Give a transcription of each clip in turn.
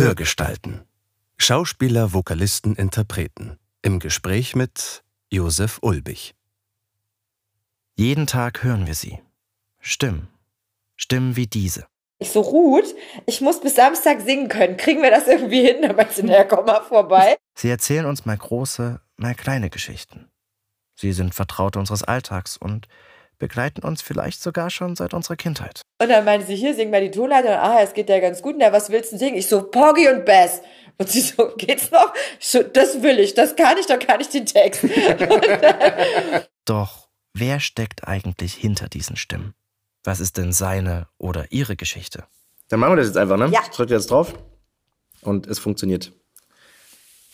Hörgestalten. Schauspieler, Vokalisten, Interpreten. Im Gespräch mit Josef Ulbich. Jeden Tag hören wir sie. Stimmen. Stimmen wie diese. Ich so, Ruth, ich muss bis Samstag singen können. Kriegen wir das irgendwie hin? Da meinst du, naja, komm mal vorbei. Sie erzählen uns mal große, mal kleine Geschichten. Sie sind Vertraute unseres Alltags und begleiten uns vielleicht sogar schon seit unserer Kindheit. Und dann meinte sie, hier, sing mal die Tonleiter. Und, ah, es geht ja ganz gut. Na, was willst du singen? Ich so, Poggy und Bass. Und sie so, geht's noch? So, das will ich, das kann ich, dann kann ich den Text. Doch wer steckt eigentlich hinter diesen Stimmen? Was ist denn seine oder ihre Geschichte? Dann machen wir das jetzt einfach, ne? Ja. Ich drücke jetzt drauf und es funktioniert.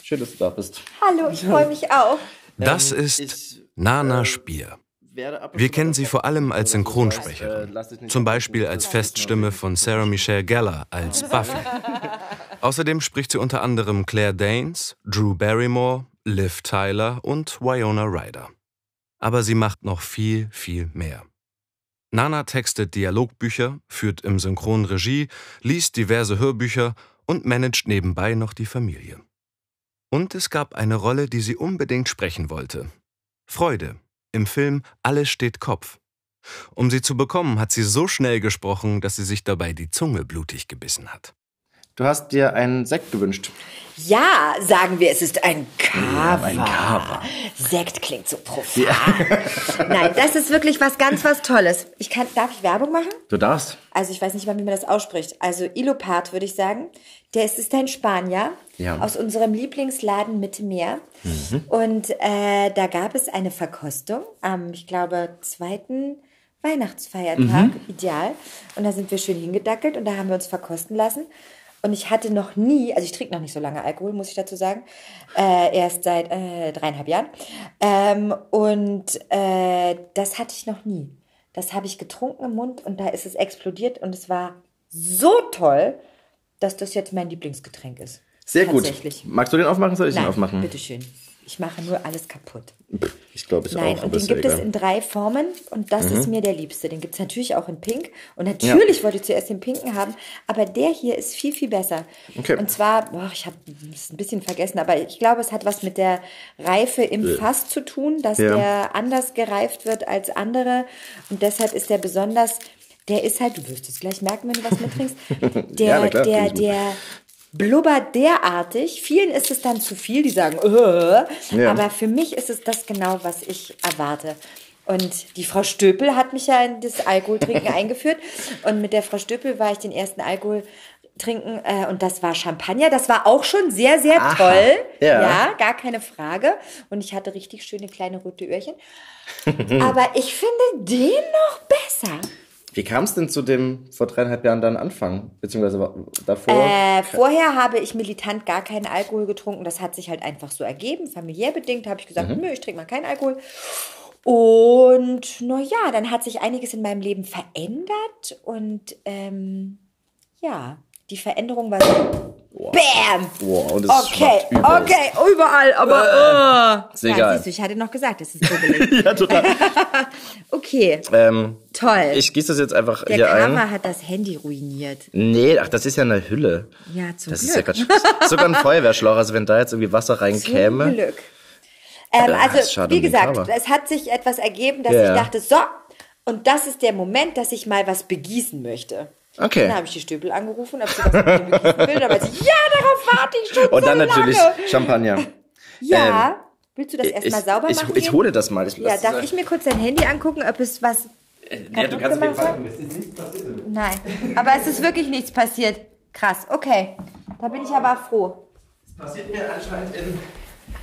Schön, dass du da bist. Hallo, ich freue mich auch. Das ist Nana Spier. Wir kennen sie vor allem als Synchronsprecherin. äh, Zum. Beispiel als Feststimme von Sarah Michelle Gellar als Buffy. Außerdem spricht sie unter anderem Claire Danes, Drew Barrymore, Liv Tyler und Wyona Ryder. Aber sie macht noch viel, viel mehr. Nana textet Dialogbücher, führt im Synchron Regie, liest diverse Hörbücher und managt nebenbei noch die Familie. Und es gab eine Rolle, die sie unbedingt sprechen wollte. Freude im Film Alles steht Kopf. Um sie zu bekommen, hat sie so schnell gesprochen, dass sie sich dabei die Zunge blutig gebissen hat. Du hast dir einen Sekt gewünscht. Ja, sagen wir, es ist ein Kava. ein Kava. Sekt klingt so profan. Nein, das ist wirklich was ganz was Tolles. Ich kann, darf ich Werbung machen? Du darfst. Also ich weiß nicht mal, wie man das ausspricht. Also Ilopart würde ich sagen. Der ist, ist ein Spanier Ja. aus unserem Lieblingsladen Mitte Meer. Und äh, da gab es eine Verkostung am, ich glaube, zweiten Weihnachtsfeiertag, ideal. Und da sind wir schön hingedackelt und da haben wir uns verkosten lassen. Und ich hatte noch nie, also ich trinke noch nicht so lange Alkohol, muss ich dazu sagen, äh, erst seit äh, dreieinhalb Jahren. Ähm, und äh, das hatte ich noch nie. Das habe ich getrunken im Mund und da ist es explodiert und es war so toll, dass das jetzt mein Lieblingsgetränk ist. Sehr gut. Magst du den aufmachen? Soll ich den Nein, aufmachen? bitteschön. Ich mache nur alles kaputt. Ich glaube, ich Nein, auch. und aber den ja gibt es egal. Mhm. in drei Formen und das ist mir der liebste. Den gibt es natürlich auch in Pink und natürlich wollte ich zuerst den Pinken haben, aber der hier ist viel, viel besser. Okay. Und zwar, boah, ich habe es ein bisschen vergessen, aber ich glaube, es hat was mit der Reife im Fass zu tun, dass Ja. der anders gereift wird als andere und deshalb ist der besonders, der ist halt, du wirst es gleich merken, wenn du was mittrinkst, der, Ja, klar, der, der blubbert derartig. Vielen ist es dann zu viel, die sagen, äh. Ja. aber für mich ist es das genau, was ich erwarte. Und die Frau Stöpel hat mich ja in das Alkoholtrinken eingeführt. Und mit der Frau Stöpel war ich den ersten Alkohol trinken äh, und das war Champagner. Das war auch schon sehr, sehr Aha. toll. Ja. gar keine Frage. Und ich hatte richtig schöne kleine rote Öhrchen. Aber ich finde den noch besser. Wie kam es denn zu dem vor dreieinhalb Jahren dann Anfang? Beziehungsweise davor? Äh, vorher habe ich militant gar keinen Alkohol getrunken. Das hat sich halt einfach so ergeben. Familiär bedingt habe ich gesagt, nö, ich trinke mal keinen Alkohol. Und naja, dann hat sich einiges in meinem Leben verändert. Und ähm, ja, die Veränderung war so. Bam! Wow, und das Okay, übel. okay, überall, aber. Ist oh. egal. Ja, siehst du, ich hatte noch gesagt, es ist dubbelig. ja, total. Okay, ähm, toll. ich gieße das jetzt einfach Der hier Cover ein. hat das Handy ruiniert. Nee, ach, das ist ja eine Hülle. Ja, zum Das Glück. ist ja Quatsch. Sogar ein Feuerwehrschlauch, also wenn da jetzt irgendwie Wasser Zum reinkäme. Glück. Ähm, ist also, wie gesagt, Cover. es hat sich etwas ergeben, dass Ja, ich dachte, so, und das ist der Moment, dass ich mal was begießen möchte. Okay. Dann habe ich die Stöpel angerufen, ob sie was begießen will. Dann meinte sie, ja, darauf warte ich schon Und so dann natürlich lange. Champagner. Ja. Willst du das Ich, erstmal sauber ich, machen? ich hier? hole das mal. Ich, Ja, das- darf ich mir kurz dein Handy angucken, ob es was Ja, du kannst auf jeden gemacht Fall. hat? Nein, aber es ist wirklich nichts passiert. Krass, okay. Da bin ich aber froh. passiert mir anscheinend in,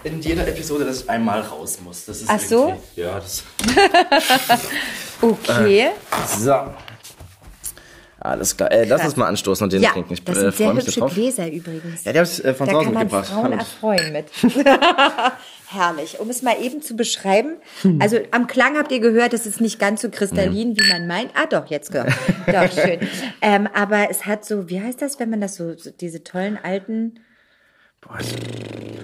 in jeder Episode, dass ich einmal raus muss. Das ist Ach so? Ja, das. Okay. So. Alles klar. Äh, lass uns mal anstoßen und den ja, trinken. Ich das äh, sind sehr freue mich hübsche. Gläser übrigens. Ja, die habe ich äh, von Da zu Hause kann man mitgebracht. Frauen Hamid. erfreuen mit. Herrlich. Um es mal eben zu beschreiben. Also am Klang habt ihr gehört, es ist nicht ganz so kristallin, wie man meint. Ah, doch, jetzt gehört. Doch, schön. Ähm, aber es hat so, wie heißt das, wenn man das so, so diese tollen alten, Boah,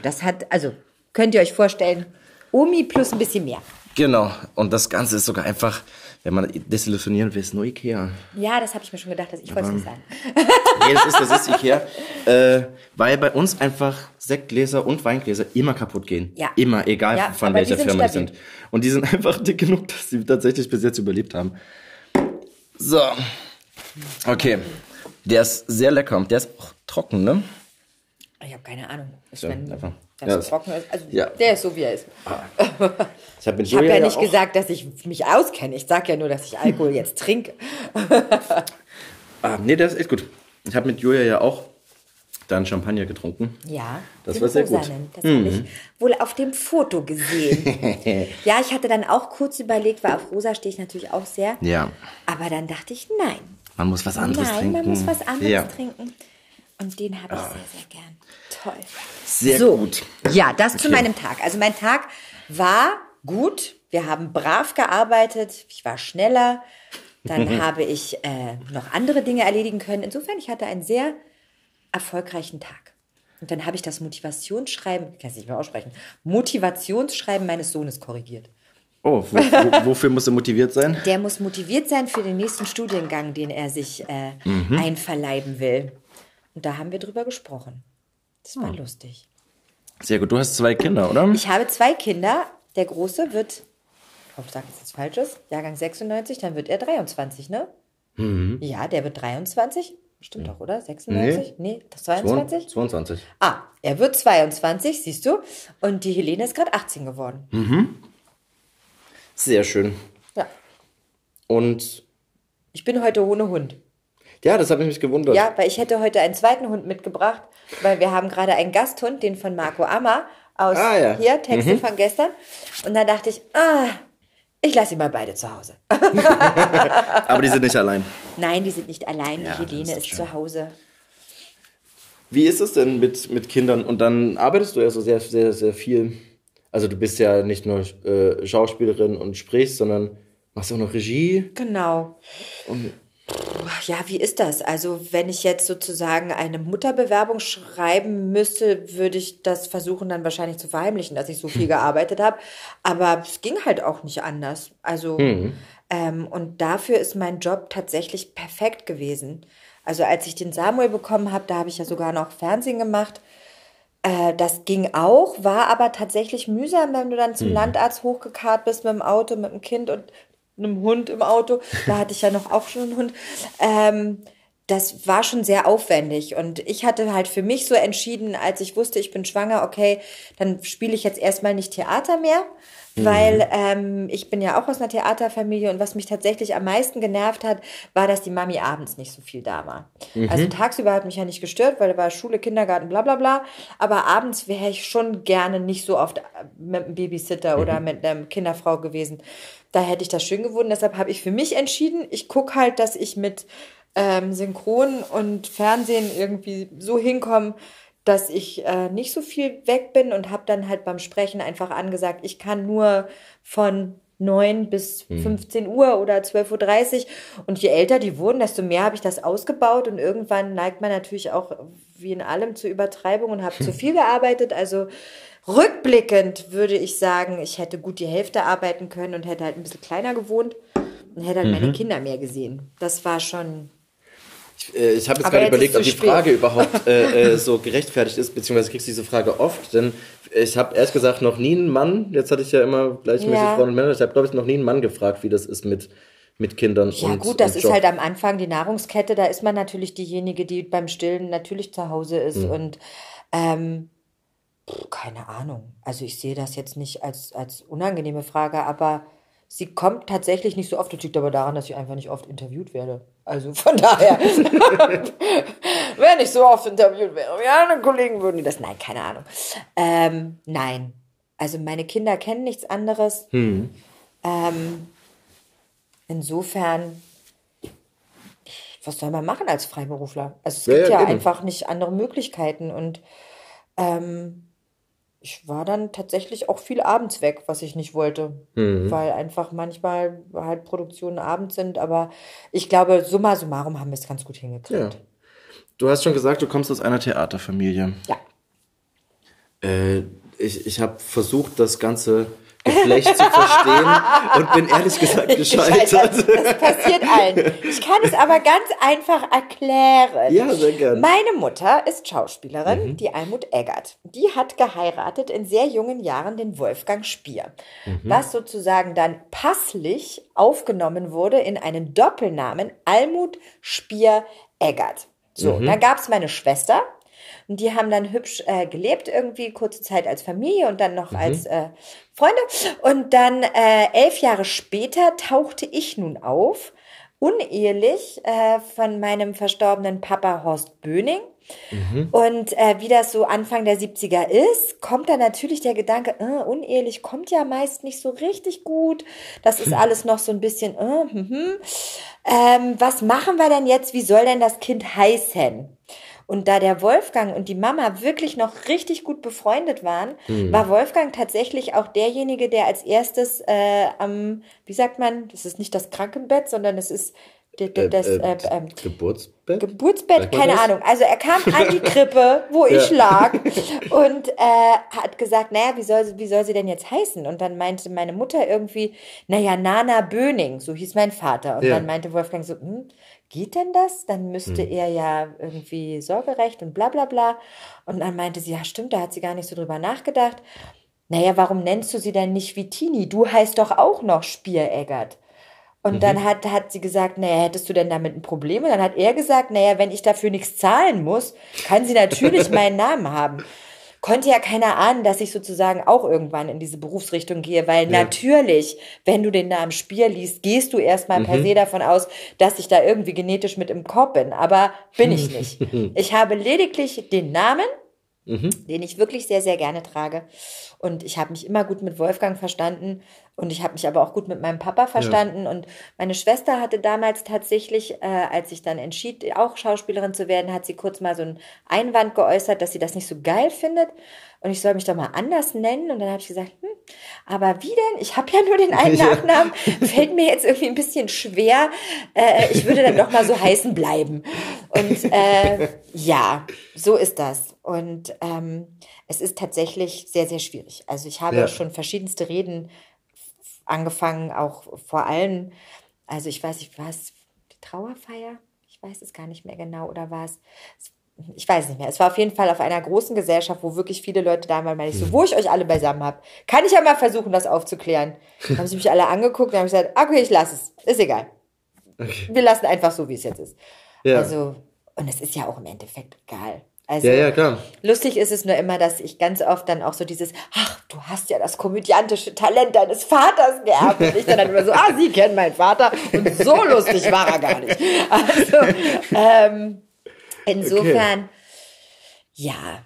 das hat, also könnt ihr euch vorstellen, Omi plus ein bisschen mehr. Genau. Und das Ganze ist sogar einfach Wenn man desillusionieren will, ist nur Ikea. Ja, das habe ich mir schon gedacht, dass ich wollte es nicht sagen. Nee, das ist, das ist Ikea. Äh, weil bei uns einfach Sektgläser und Weingläser immer kaputt gehen. Ja. Immer, egal Ja, von die welcher sind Firma die sind. Und die sind einfach dick genug, dass sie tatsächlich bis jetzt überlebt haben. So. Okay. Der ist sehr lecker und der ist auch trocken, ne? Ich habe keine Ahnung. Ich Ja, mein, einfach. Das Ja, so das- trocken ist. Also ja. der ist so, wie er ist. Ich habe mit Ich habe Julia ja nicht auch, gesagt, dass ich mich auskenne. Ich sage ja nur, dass ich Alkohol jetzt trinke. Ah, nee, der ist echt gut. Ich habe mit Julia ja auch dann Champagner getrunken. Ja, Das war sehr gut. Mhm. rosanen. Das habe ich wohl auf dem Foto gesehen. ja, ich hatte dann auch kurz überlegt, weil auf rosa stehe ich natürlich auch sehr. Ja. Aber dann dachte ich, nein. Man muss was anderes nein, trinken. man muss was anderes ja. trinken. Und den habe ich sehr, sehr gern. Toll. Sehr so, gut. Ja, das zu Okay. meinem Tag. Also mein Tag war gut. Wir haben brav gearbeitet. Ich war schneller. Dann habe ich äh, noch andere Dinge erledigen können. Insofern, ich hatte einen sehr erfolgreichen Tag. Und dann habe ich das Motivationsschreiben, ich kann es nicht mehr aussprechen, Motivationsschreiben meines Sohnes korrigiert. Oh, wo, wo, wofür muss er motiviert sein? Der muss motiviert sein für den nächsten Studiengang, den er sich äh, Mhm. einverleiben will. Und da haben wir drüber gesprochen. Das war lustig. Sehr gut. Du hast zwei Kinder, oder? Ich habe zwei Kinder. Der Große wird, ich hoffe, ich sage jetzt nichts Falsches, Jahrgang 96, dann wird er 23, ne? Mhm. Ja, der wird 23. Stimmt doch, oder? 96? Nee, das 22? 22. Ah, er wird 22, siehst du. Und die Helene ist gerade 18 geworden. Sehr schön. Ja. Und Ich bin heute ohne Hund. Ja, das hat mich gewundert. Ja, weil ich hätte heute einen zweiten Hund mitgebracht, weil wir haben gerade einen Gasthund, den von Marco Ammer aus Ah, ja. hier, Texte von gestern. Und da dachte ich, ah, ich lasse sie mal beide zu Hause. Aber die sind nicht allein. Nein, die sind nicht allein. Ja, die Helene ist ist zu Hause. Wie ist es denn mit, mit Kindern? Und dann arbeitest du ja so sehr, sehr, sehr viel. Also du bist ja nicht nur äh, Schauspielerin und sprichst, sondern machst auch noch Regie. Genau. Und Ja, wie ist das? Also, wenn ich jetzt sozusagen eine Mutterbewerbung schreiben müsste, würde ich das versuchen, dann wahrscheinlich zu verheimlichen, dass ich so viel gearbeitet habe. Aber es ging halt auch nicht anders. Also, ähm, und dafür ist mein Job tatsächlich perfekt gewesen. Also, als ich den Samuel bekommen habe, da habe ich ja sogar noch Fernsehen gemacht. Äh, das ging auch, war aber tatsächlich mühsam, wenn du dann zum Landarzt hochgekarrt bist mit dem Auto, mit dem Kind und einem Hund im Auto. Da hatte ich ja noch auch schon einen Hund. Ähm, das war schon sehr aufwendig. Und ich hatte halt für mich so entschieden, als ich wusste, ich bin schwanger, okay, dann spiele ich jetzt erstmal nicht Theater mehr. Weil ähm, ich bin ja auch aus einer Theaterfamilie und was mich tatsächlich am meisten genervt hat, war, dass die Mami abends nicht so viel da war. Also tagsüber hat mich ja nicht gestört, weil da war Schule, Kindergarten, bla bla bla. Aber abends wäre ich schon gerne nicht so oft mit einem Babysitter oder mit einer Kinderfrau gewesen. Da hätte ich das schön gefunden. Deshalb habe ich für mich entschieden, ich gucke halt, dass ich mit ähm, Synchron und Fernsehen irgendwie so hinkomme, dass ich äh, nicht so viel weg bin und habe dann halt beim Sprechen einfach angesagt, ich kann nur von 9 bis 15 Uhr oder 12.30 Uhr. Und je älter die wurden, desto mehr habe ich das ausgebaut. Und irgendwann neigt man natürlich auch wie in allem zur Übertreibung und habe zu viel gearbeitet. Also rückblickend würde ich sagen, ich hätte gut die Hälfte arbeiten können und hätte halt ein bisschen kleiner gewohnt und hätte halt meine Kinder mehr gesehen. Das war schon äh, ich habe jetzt gerade überlegt, ob die spät. Frage überhaupt äh, äh, so gerechtfertigt ist, beziehungsweise kriegst du diese Frage oft, denn ich habe ehrlich gesagt noch nie einen Mann, jetzt hatte ich ja immer gleichmäßig Ja. Frauen und Männer, ich habe glaube ich noch nie einen Mann gefragt, wie das ist mit, mit Kindern Ja, und gut, das ist Job. halt am Anfang die Nahrungskette. Da ist man natürlich diejenige, die beim Stillen natürlich zu Hause ist. Mhm. Und ähm, keine Ahnung. Also ich sehe das jetzt nicht als, als unangenehme Frage, aber sie kommt tatsächlich nicht so oft. Das liegt aber daran, dass ich einfach nicht oft interviewt werde. Also von daher, wenn ich so oft interviewt wäre, ja, andere Kollegen würden die das. Nein, keine Ahnung. Ähm, nein. Also meine Kinder kennen nichts anderes. Hm. Ähm, insofern, was soll man machen als Freiberufler? Also es Ja, gibt ja, ja, eben. einfach nicht andere Möglichkeiten und ähm, ich war dann tatsächlich auch viel abends weg, was ich nicht wollte, Mhm. weil einfach manchmal halt Produktionen abends sind, aber ich glaube, summa summarum haben wir es ganz gut hingekriegt. Ja. Du hast schon gesagt, du kommst aus einer Theaterfamilie. Ja. Äh, ich ich habe versucht, das Ganze Geflecht zu verstehen und bin ehrlich gesagt gescheitert. Das, das passiert allen. Ich kann es aber ganz einfach erklären. Ja, sehr gerne. Meine Mutter ist Schauspielerin, die Almut Eggert. Die hat geheiratet in sehr jungen Jahren den Wolfgang Spier, was sozusagen dann passlich aufgenommen wurde in einen Doppelnamen Almut Spier Eggert. So, dann gab es meine Schwester, und die haben dann hübsch äh, gelebt, irgendwie kurze Zeit als Familie und dann noch als äh, Freunde. Und dann äh, elf Jahre später tauchte ich nun auf, unehelich äh, von meinem verstorbenen Papa Horst Böning. Und äh, wie das so Anfang der 70er ist, kommt dann natürlich der Gedanke, äh, unehelich kommt ja meist nicht so richtig gut. Das ist alles noch so ein bisschen, äh, hm, hm. Ähm, was machen wir denn jetzt? Wie soll denn das Kind heißen? Und da der Wolfgang und die Mama wirklich noch richtig gut befreundet waren, war Wolfgang tatsächlich auch derjenige, der als erstes äh, am, wie sagt man, das ist nicht das Krankenbett, sondern es ist der- das äh, äh, ähm, Geburtsbett? Geburtsbett, keine das? Ahnung. Also er kam an die Krippe, wo ich lag und äh, hat gesagt, naja, wie soll, sie- wie soll sie denn jetzt heißen? Und dann meinte meine Mutter irgendwie, naja, Nana Böning, so hieß mein Vater. Und Ja. dann meinte Wolfgang so, hm, geht denn das? Dann müsste Hm. er ja irgendwie Sorgerecht und bla bla bla. Und dann meinte sie, ja stimmt, da hat sie gar nicht so drüber nachgedacht. Naja, warum nennst du sie denn nicht wie Tini? Du heißt doch auch noch Spiereggert. Und Mhm. dann hat, hat sie gesagt, naja, hättest du denn damit ein Problem? Und dann hat er gesagt, naja, wenn ich dafür nichts zahlen muss, kann sie natürlich meinen Namen haben. Konnte ja keiner ahnen, dass ich sozusagen auch irgendwann in diese Berufsrichtung gehe, weil natürlich, wenn du den Namen Spier liest, gehst du erstmal Mhm. per se davon aus, dass ich da irgendwie genetisch mit im Korb bin. Aber bin ich nicht. Ich habe lediglich den Namen, den ich wirklich sehr, sehr gerne trage. Und ich habe mich immer gut mit Wolfgang verstanden und ich habe mich aber auch gut mit meinem Papa verstanden. Und meine Schwester hatte damals tatsächlich, äh, als ich dann entschied, auch Schauspielerin zu werden, hat sie kurz mal so einen Einwand geäußert, dass sie das nicht so geil findet. Und ich soll mich doch mal anders nennen. Und dann habe ich gesagt, hm, aber wie denn? Ich habe ja nur den einen Ja. Nachnamen. Fällt mir jetzt irgendwie ein bisschen schwer. Äh, ich würde dann doch mal so heißen bleiben. Und äh, ja, so ist das. Und ähm, es ist tatsächlich sehr, sehr schwierig. Also ich habe Ja. schon verschiedenste Reden angefangen, auch vor allem, also ich weiß nicht, war es die Trauerfeier? Ich weiß es gar nicht mehr genau. Oder war es, ich weiß nicht mehr. Es war auf jeden Fall auf einer großen Gesellschaft, wo wirklich viele Leute da waren, weil ich so, wo ich euch alle beisammen habe. Kann ich ja mal versuchen, das aufzuklären. Dann haben sie mich alle angeguckt und haben gesagt, okay, ich lasse es. Ist egal. Wir lassen einfach so, wie es jetzt ist. Ja. Also, und es ist ja auch im Endeffekt egal. Also, ja, ja, klar. Lustig ist es nur immer, dass ich ganz oft dann auch so dieses, ach, du hast ja das komödiantische Talent deines Vaters geerbt. Und ich dann, dann immer so, ah, Sie kennen meinen Vater. Und so lustig war er gar nicht. Also, ähm, insofern, ja,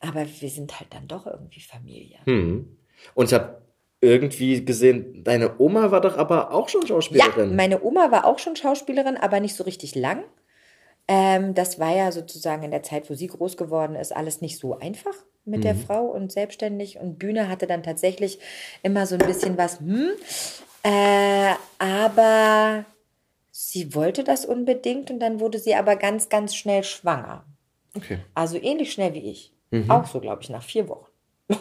aber wir sind halt dann doch irgendwie Familie. Hm. Und ich habe irgendwie gesehen, deine Oma war doch aber auch schon Ja, Schauspielerin. meine Oma war auch schon Schauspielerin, aber nicht so richtig lang. Ähm, das war ja sozusagen in der Zeit, wo sie groß geworden ist, alles nicht so einfach mit der Frau und selbstständig. Und Bühne hatte dann tatsächlich immer so ein bisschen was, hm. Äh, aber sie wollte das unbedingt und dann wurde sie aber ganz, ganz schnell schwanger. okay. Also ähnlich schnell wie ich. Mhm. Auch so, glaube ich, nach vier Wochen. und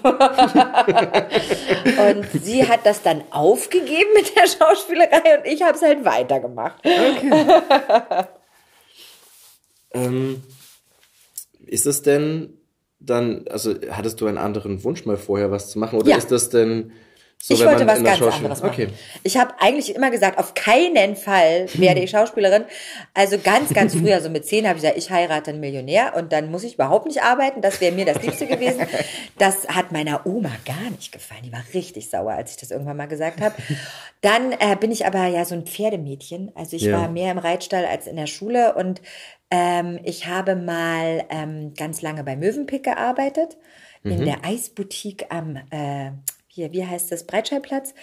sie hat das dann aufgegeben mit der Schauspielerei und ich habe es halt weitergemacht. Ähm, ist es denn dann, also hattest du einen anderen Wunsch mal vorher was zu machen? Oder Ja. ist das denn so, ich wollte was ganz anderes machen. Okay. Ich habe eigentlich immer gesagt, auf keinen Fall werde ich Schauspielerin. Also ganz, ganz früher, so mit zehn, habe ich gesagt, ich heirate einen Millionär und dann muss ich überhaupt nicht arbeiten. Das wäre mir das Liebste gewesen. Das hat meiner Oma gar nicht gefallen. Die war richtig sauer, als ich das irgendwann mal gesagt habe. Dann äh, bin ich aber ja so ein Pferdemädchen. Also ich Ja. war mehr im Reitstall als in der Schule und ähm, ich habe mal ähm, ganz lange bei Mövenpick gearbeitet, in der Eisboutique am, äh, hier, wie heißt das, Breitscheidplatz.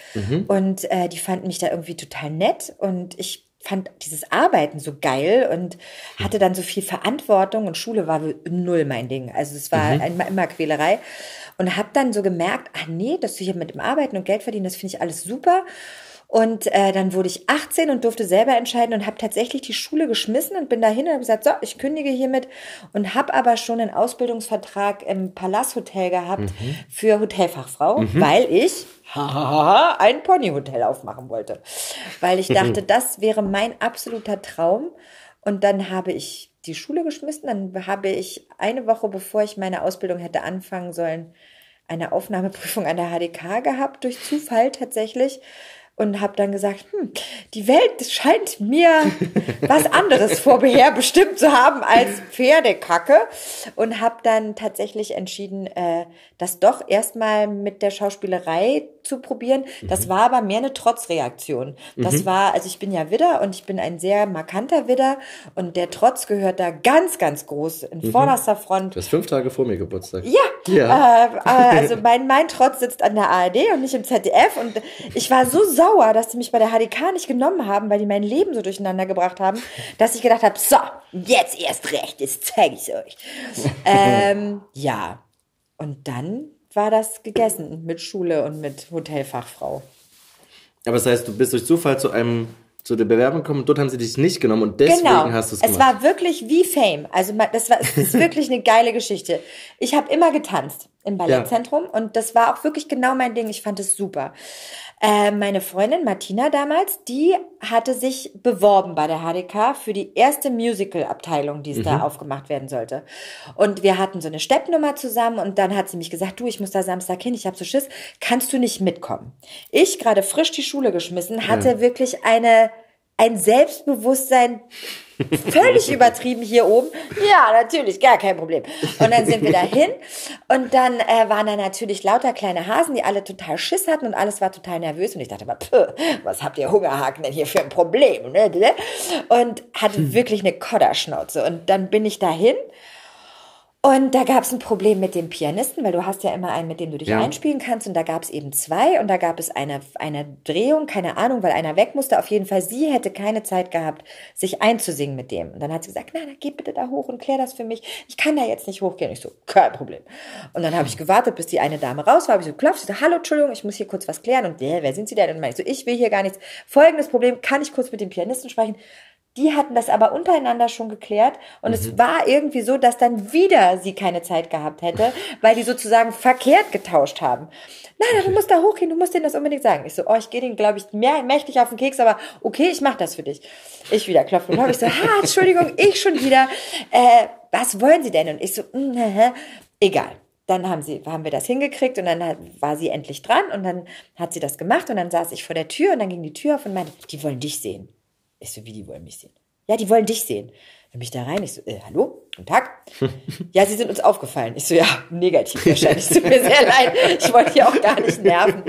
Und äh, die fanden mich da irgendwie total nett und ich fand dieses Arbeiten so geil und hatte dann so viel Verantwortung und Schule war null mein Ding. Also es war immer, immer Quälerei und habe dann so gemerkt, ah nee, dass du hier mit dem Arbeiten und Geld verdienen, das finde ich alles super. Und äh, dann wurde ich 18 und durfte selber entscheiden und habe tatsächlich die Schule geschmissen und bin dahin und habe gesagt, so, ich kündige hiermit und habe aber schon einen Ausbildungsvertrag im Palasthotel gehabt mhm. für Hotelfachfrau, mhm. weil ich ein Ponyhotel aufmachen wollte. Weil ich dachte, das wäre mein absoluter Traum. Und dann habe ich die Schule geschmissen. Dann habe ich eine Woche, bevor ich meine Ausbildung hätte anfangen sollen, eine Aufnahmeprüfung an der HDK gehabt, durch Zufall tatsächlich und habe dann gesagt, hm, die Welt scheint mir was anderes vorherbestimmt zu haben als Pferdekacke und habe dann tatsächlich entschieden, äh, das doch erstmal mit der Schauspielerei zu probieren. Das mhm. war aber mehr eine Trotzreaktion. Das mhm. war, also ich bin ja Widder und ich bin ein sehr markanter Widder und der Trotz gehört da ganz, ganz groß in mhm. vorderster Front. Du hast fünf Tage vor mir Geburtstag. Ja, ja. Äh, äh, also mein, mein Trotz sitzt an der ARD und nicht im ZDF und ich war so sauer, dass die mich bei der HDK nicht genommen haben, weil die mein Leben so durcheinander gebracht haben, dass ich gedacht habe, so, jetzt erst recht, jetzt zeige ich euch. ähm, ja, und dann war das gegessen mit Schule und mit Hotelfachfrau. Aber das heißt, du bist durch Zufall zu einem zu der Bewerbung gekommen, dort haben sie dich nicht genommen und deswegen genau. hast du es gemacht. Es war wirklich wie Fame. Also das war das ist wirklich eine geile Geschichte. Ich habe immer getanzt im Ballettzentrum ja. und das war auch wirklich genau mein Ding. Ich fand es super. Äh, meine Freundin Martina damals, die hatte sich beworben bei der HDK für die erste Musical-Abteilung, die es mhm. da aufgemacht werden sollte. Und wir hatten so eine Steppnummer zusammen und dann hat sie mich gesagt, du, ich muss da Samstag hin, ich habe so Schiss, kannst du nicht mitkommen? Ich, gerade frisch die Schule geschmissen, hatte ja. wirklich eine ein Selbstbewusstsein völlig übertrieben hier oben. Ja, natürlich, gar kein Problem. Und dann sind wir dahin und dann äh, waren da natürlich lauter kleine Hasen, die alle total Schiss hatten und alles war total nervös und ich dachte mal, was habt ihr Hungerhaken denn hier für ein Problem? Ne? Und hatte wirklich eine Kodderschnauze und dann bin ich dahin und da gab es ein Problem mit dem Pianisten, weil du hast ja immer einen, mit dem du dich ja. einspielen kannst. Und da gab es eben zwei. Und da gab es eine, eine Drehung, keine Ahnung, weil einer weg musste. Auf jeden Fall, sie hätte keine Zeit gehabt, sich einzusingen mit dem. Und dann hat sie gesagt, na, na, geh bitte da hoch und klär das für mich. Ich kann da jetzt nicht hochgehen. Ich so, kein Problem. Und dann habe ich gewartet, bis die eine Dame raus war. Hab ich so klopft. So, hallo, Entschuldigung, ich muss hier kurz was klären. Und der, wer sind Sie denn? Und ich so, ich will hier gar nichts. Folgendes Problem, kann ich kurz mit dem Pianisten sprechen? Die hatten das aber untereinander schon geklärt und mhm. es war irgendwie so, dass dann wieder sie keine Zeit gehabt hätte, weil die sozusagen verkehrt getauscht haben. Nein, du musst da hochgehen, du musst denen das unbedingt sagen. Ich so, oh, ich gehe denen, glaube ich, mehr mächtig auf den Keks, aber okay, ich mache das für dich. Ich wieder klopfen und ich so, ha, Entschuldigung, ich schon wieder. Äh, was wollen Sie denn? Und ich so, mm, egal dann haben sie, haben wir das hingekriegt und dann war sie endlich dran und dann hat sie das gemacht und dann saß ich vor der Tür und dann ging die Tür auf und meinte, die wollen dich sehen. Ich so, wie, die wollen mich sehen? Ja, die wollen dich sehen. Dann bin ich da rein. Ich so, äh, hallo? Guten Tag. ja, sie sind uns aufgefallen. Ich so, ja, negativ wahrscheinlich. Tut mir sehr leid. Ich wollte hier auch gar nicht nerven.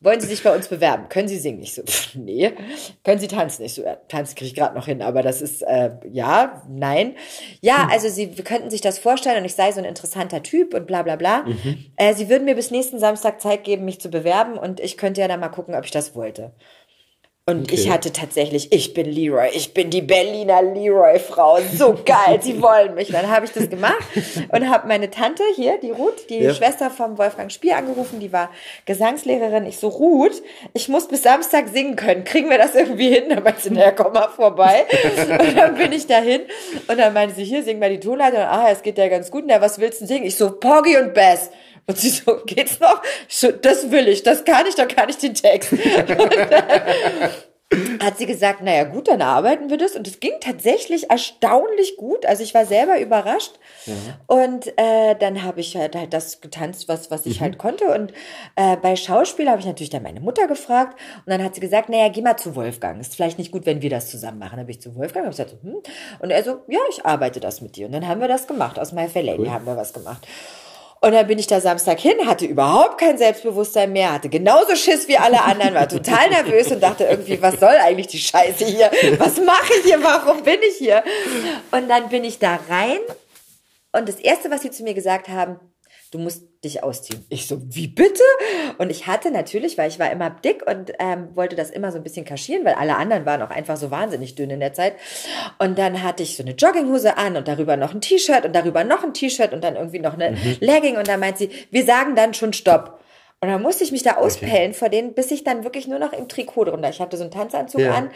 Wollen Sie sich bei uns bewerben? Können Sie singen? Ich so, pff, nee. Können Sie tanzen? Ich so, ja, tanzen kriege ich gerade noch hin, aber das ist, äh, ja, nein. Ja, hm. also Sie könnten sich das vorstellen und ich sei so ein interessanter Typ und bla bla bla. Mhm. Äh, Sie würden mir bis nächsten Samstag Zeit geben, mich zu bewerben und ich könnte ja dann mal gucken, ob ich das wollte. Und okay. ich hatte tatsächlich, ich bin Leroy, ich bin die Berliner Leroy-Frau, so geil, sie wollen mich. Dann habe ich das gemacht und habe meine Tante hier, die Ruth, die ja. Schwester vom Wolfgang Spier angerufen, die war Gesangslehrerin. Ich so, Ruth, ich muss bis Samstag singen können, kriegen wir das irgendwie hin? Dann meinte sie, naja, komm mal vorbei. Und dann bin ich dahin und dann meinte sie, hier, sing mal die Tonleiter. Und, ah, es geht ja ganz gut. Na, was willst du singen? Ich so, Poggy und Bass. Und sie so, geht's noch? So, das will ich, das kann ich, dann kann ich den Text. Und dann hat sie gesagt, naja gut, dann arbeiten wir das. Und es ging tatsächlich erstaunlich gut. Also ich war selber überrascht. Ja. Und äh, dann habe ich halt, halt das getanzt, was, was ich mhm. halt konnte. Und äh, bei Schauspiel habe ich natürlich dann meine Mutter gefragt. Und dann hat sie gesagt, naja, geh mal zu Wolfgang. Ist vielleicht nicht gut, wenn wir das zusammen machen. Dann bin ich zu Wolfgang und gesagt, hm. Und er so, ja, ich arbeite das mit dir. Und dann haben wir das gemacht. Aus My Fair Lady cool. haben wir was gemacht. Und dann bin ich da Samstag hin, hatte überhaupt kein Selbstbewusstsein mehr, hatte genauso Schiss wie alle anderen, war total nervös und dachte irgendwie, was soll eigentlich die Scheiße hier? Was mache ich hier? Warum bin ich hier? Und dann bin ich da rein und das erste, was sie zu mir gesagt haben, du musst dich ausziehen. Ich so, wie bitte? Und ich hatte natürlich, weil ich war immer dick und ähm, wollte das immer so ein bisschen kaschieren, weil alle anderen waren auch einfach so wahnsinnig dünn in der Zeit. Und dann hatte ich so eine Jogginghose an und darüber noch ein T-Shirt und darüber noch ein T-Shirt und dann irgendwie noch eine mhm. Legging und dann meint sie, wir sagen dann schon Stopp. Und dann musste ich mich da auspellen vor denen, bis ich dann wirklich nur noch im Trikot drunter. Ich hatte so einen Tanzanzug Ja. an,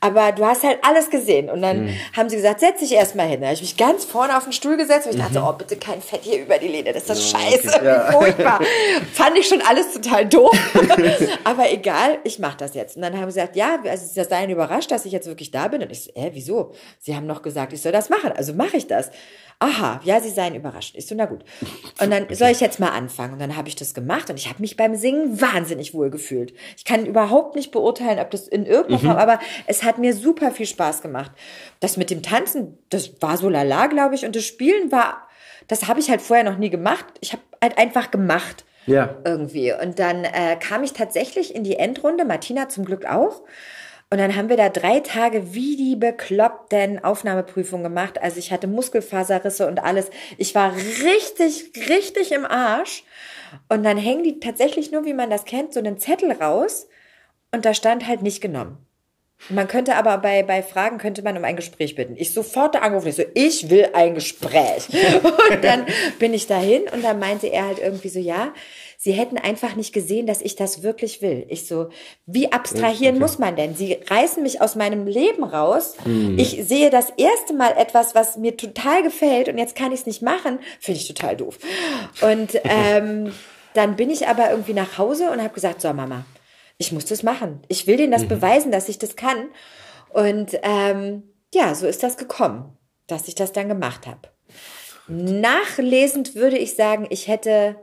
aber du hast halt alles gesehen. Und dann Mhm. haben sie gesagt, setz dich erstmal hin. Da habe ich mich ganz vorne auf den Stuhl gesetzt und ich Mhm. dachte, oh, bitte kein Fett hier über die Lehne, das ist scheiße, wie furchtbar. Fand ich schon alles total doof. aber egal, ich mache das jetzt. Und dann haben sie gesagt, ja, also sie seien überrascht, dass ich jetzt wirklich da bin. Und ich so, äh, wieso? Sie haben noch gesagt, ich soll das machen, also mache ich das. Aha, ja, sie seien überrascht. Ich so, na gut. Und dann soll ich jetzt mal anfangen. Und dann habe ich das gemacht und ich habe mich beim Singen wahnsinnig wohl gefühlt. Ich kann überhaupt nicht beurteilen, ob das in irgendeiner Form, aber es hat mir super viel Spaß gemacht. Das mit dem Tanzen, das war so lala, glaube ich. Und das Spielen war, das habe ich halt vorher noch nie gemacht. Ich habe halt einfach gemacht Ja. irgendwie. Und dann äh, kam ich tatsächlich in die Endrunde, Martina zum Glück auch. Und dann haben wir da drei Tage wie die bekloppten Aufnahmeprüfungen gemacht. Also ich hatte Muskelfaserrisse und alles. Ich war richtig, richtig im Arsch. Und dann hängen die tatsächlich nur, wie man das kennt, so einen Zettel raus. Und da stand halt nicht genommen. Man könnte aber bei, bei Fragen könnte man um ein Gespräch bitten. Ich sofort da angerufen, ich so, ich will ein Gespräch. Und dann bin ich dahin und dann meinte er halt irgendwie so, ja, sie hätten einfach nicht gesehen, dass ich das wirklich will. Ich so, wie abstrahieren muss man denn? Sie reißen mich aus meinem Leben raus. Ich sehe das erste Mal etwas, was mir total gefällt und jetzt kann ich es nicht machen. Finde ich total doof. Und ähm, dann bin ich aber irgendwie nach Hause und habe gesagt, so Mama, ich muss das machen. Ich will denen das beweisen, dass ich das kann. Und ähm, ja, so ist das gekommen, dass ich das dann gemacht habe. Nachlesend würde ich sagen, ich hätte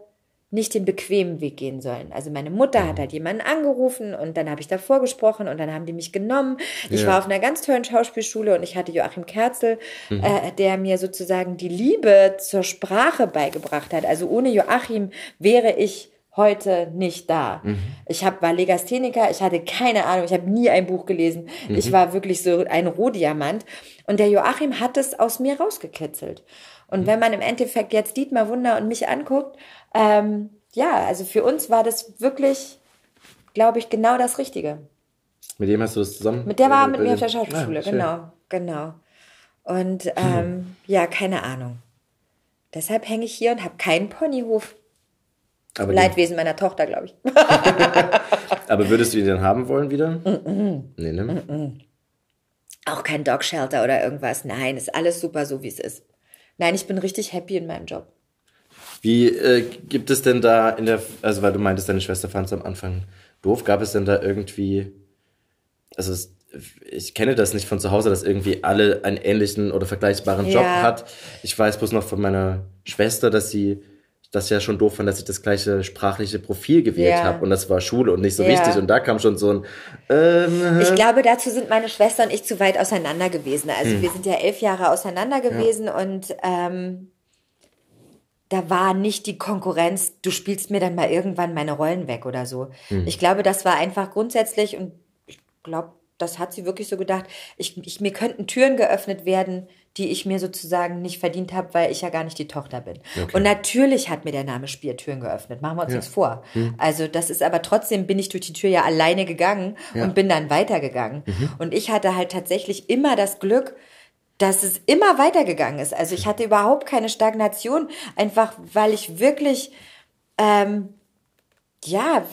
nicht den bequemen Weg gehen sollen. Also meine Mutter hat halt jemanden angerufen und dann habe ich davor gesprochen und dann haben die mich genommen. Ich Ja. war auf einer ganz tollen Schauspielschule und ich hatte Joachim Kerzel, äh, der mir sozusagen die Liebe zur Sprache beigebracht hat. Also ohne Joachim wäre ich heute nicht da. Ich hab, war Legastheniker, ich hatte keine Ahnung, ich habe nie ein Buch gelesen. Ich war wirklich so ein Rohdiamant. Und der Joachim hat es aus mir rausgekitzelt. Und wenn man im Endeffekt jetzt Dietmar Wunder und mich anguckt, ähm, ja, also für uns war das wirklich, glaube ich, genau das Richtige. Mit dem hast du das zusammen? Mit der war äh, mit mir auf der Schauspielschule, Ah, genau, genau. Und ähm, ja, keine Ahnung. Deshalb hänge ich hier und habe keinen Ponyhof. Aber, Leidwesen meiner Tochter, glaube ich. aber würdest du ihn dann haben wollen wieder? Nee, ne? Auch kein Dog Shelter oder irgendwas. Nein, ist alles super so, wie es ist. Nein, ich bin richtig happy in meinem Job. Wie äh, gibt es denn da in der, also weil du meintest, deine Schwester fand es am Anfang doof, gab es denn da irgendwie, also es, ich kenne das nicht von zu Hause, dass irgendwie alle einen ähnlichen oder vergleichbaren Job Ja. hat. Ich weiß bloß noch von meiner Schwester, dass sie das ja schon doof fand, dass ich das gleiche sprachliche Profil gewählt Ja. habe und das war Schule und nicht so Ja. wichtig und da kam schon so ein ähm, Ich glaube, dazu sind meine Schwester und ich zu weit auseinander gewesen. Also Hm. wir sind ja elf Jahre auseinander gewesen und ähm, da war nicht die Konkurrenz, du spielst mir dann mal irgendwann meine Rollen weg oder so. Hm. Ich glaube, das war einfach grundsätzlich und ich glaube, das hat sie wirklich so gedacht. Ich, ich, mir könnten Türen geöffnet werden, die ich mir sozusagen nicht verdient habe, weil ich ja gar nicht die Tochter bin. Und natürlich hat mir der Name Spier Türen geöffnet. Machen wir uns nichts vor. Hm. Also das ist aber trotzdem bin ich durch die Tür ja alleine gegangen und bin dann weitergegangen. Mhm. Und ich hatte halt tatsächlich immer das Glück, dass es immer weitergegangen ist. Also ich hatte überhaupt keine Stagnation, einfach weil ich wirklich ähm, ja,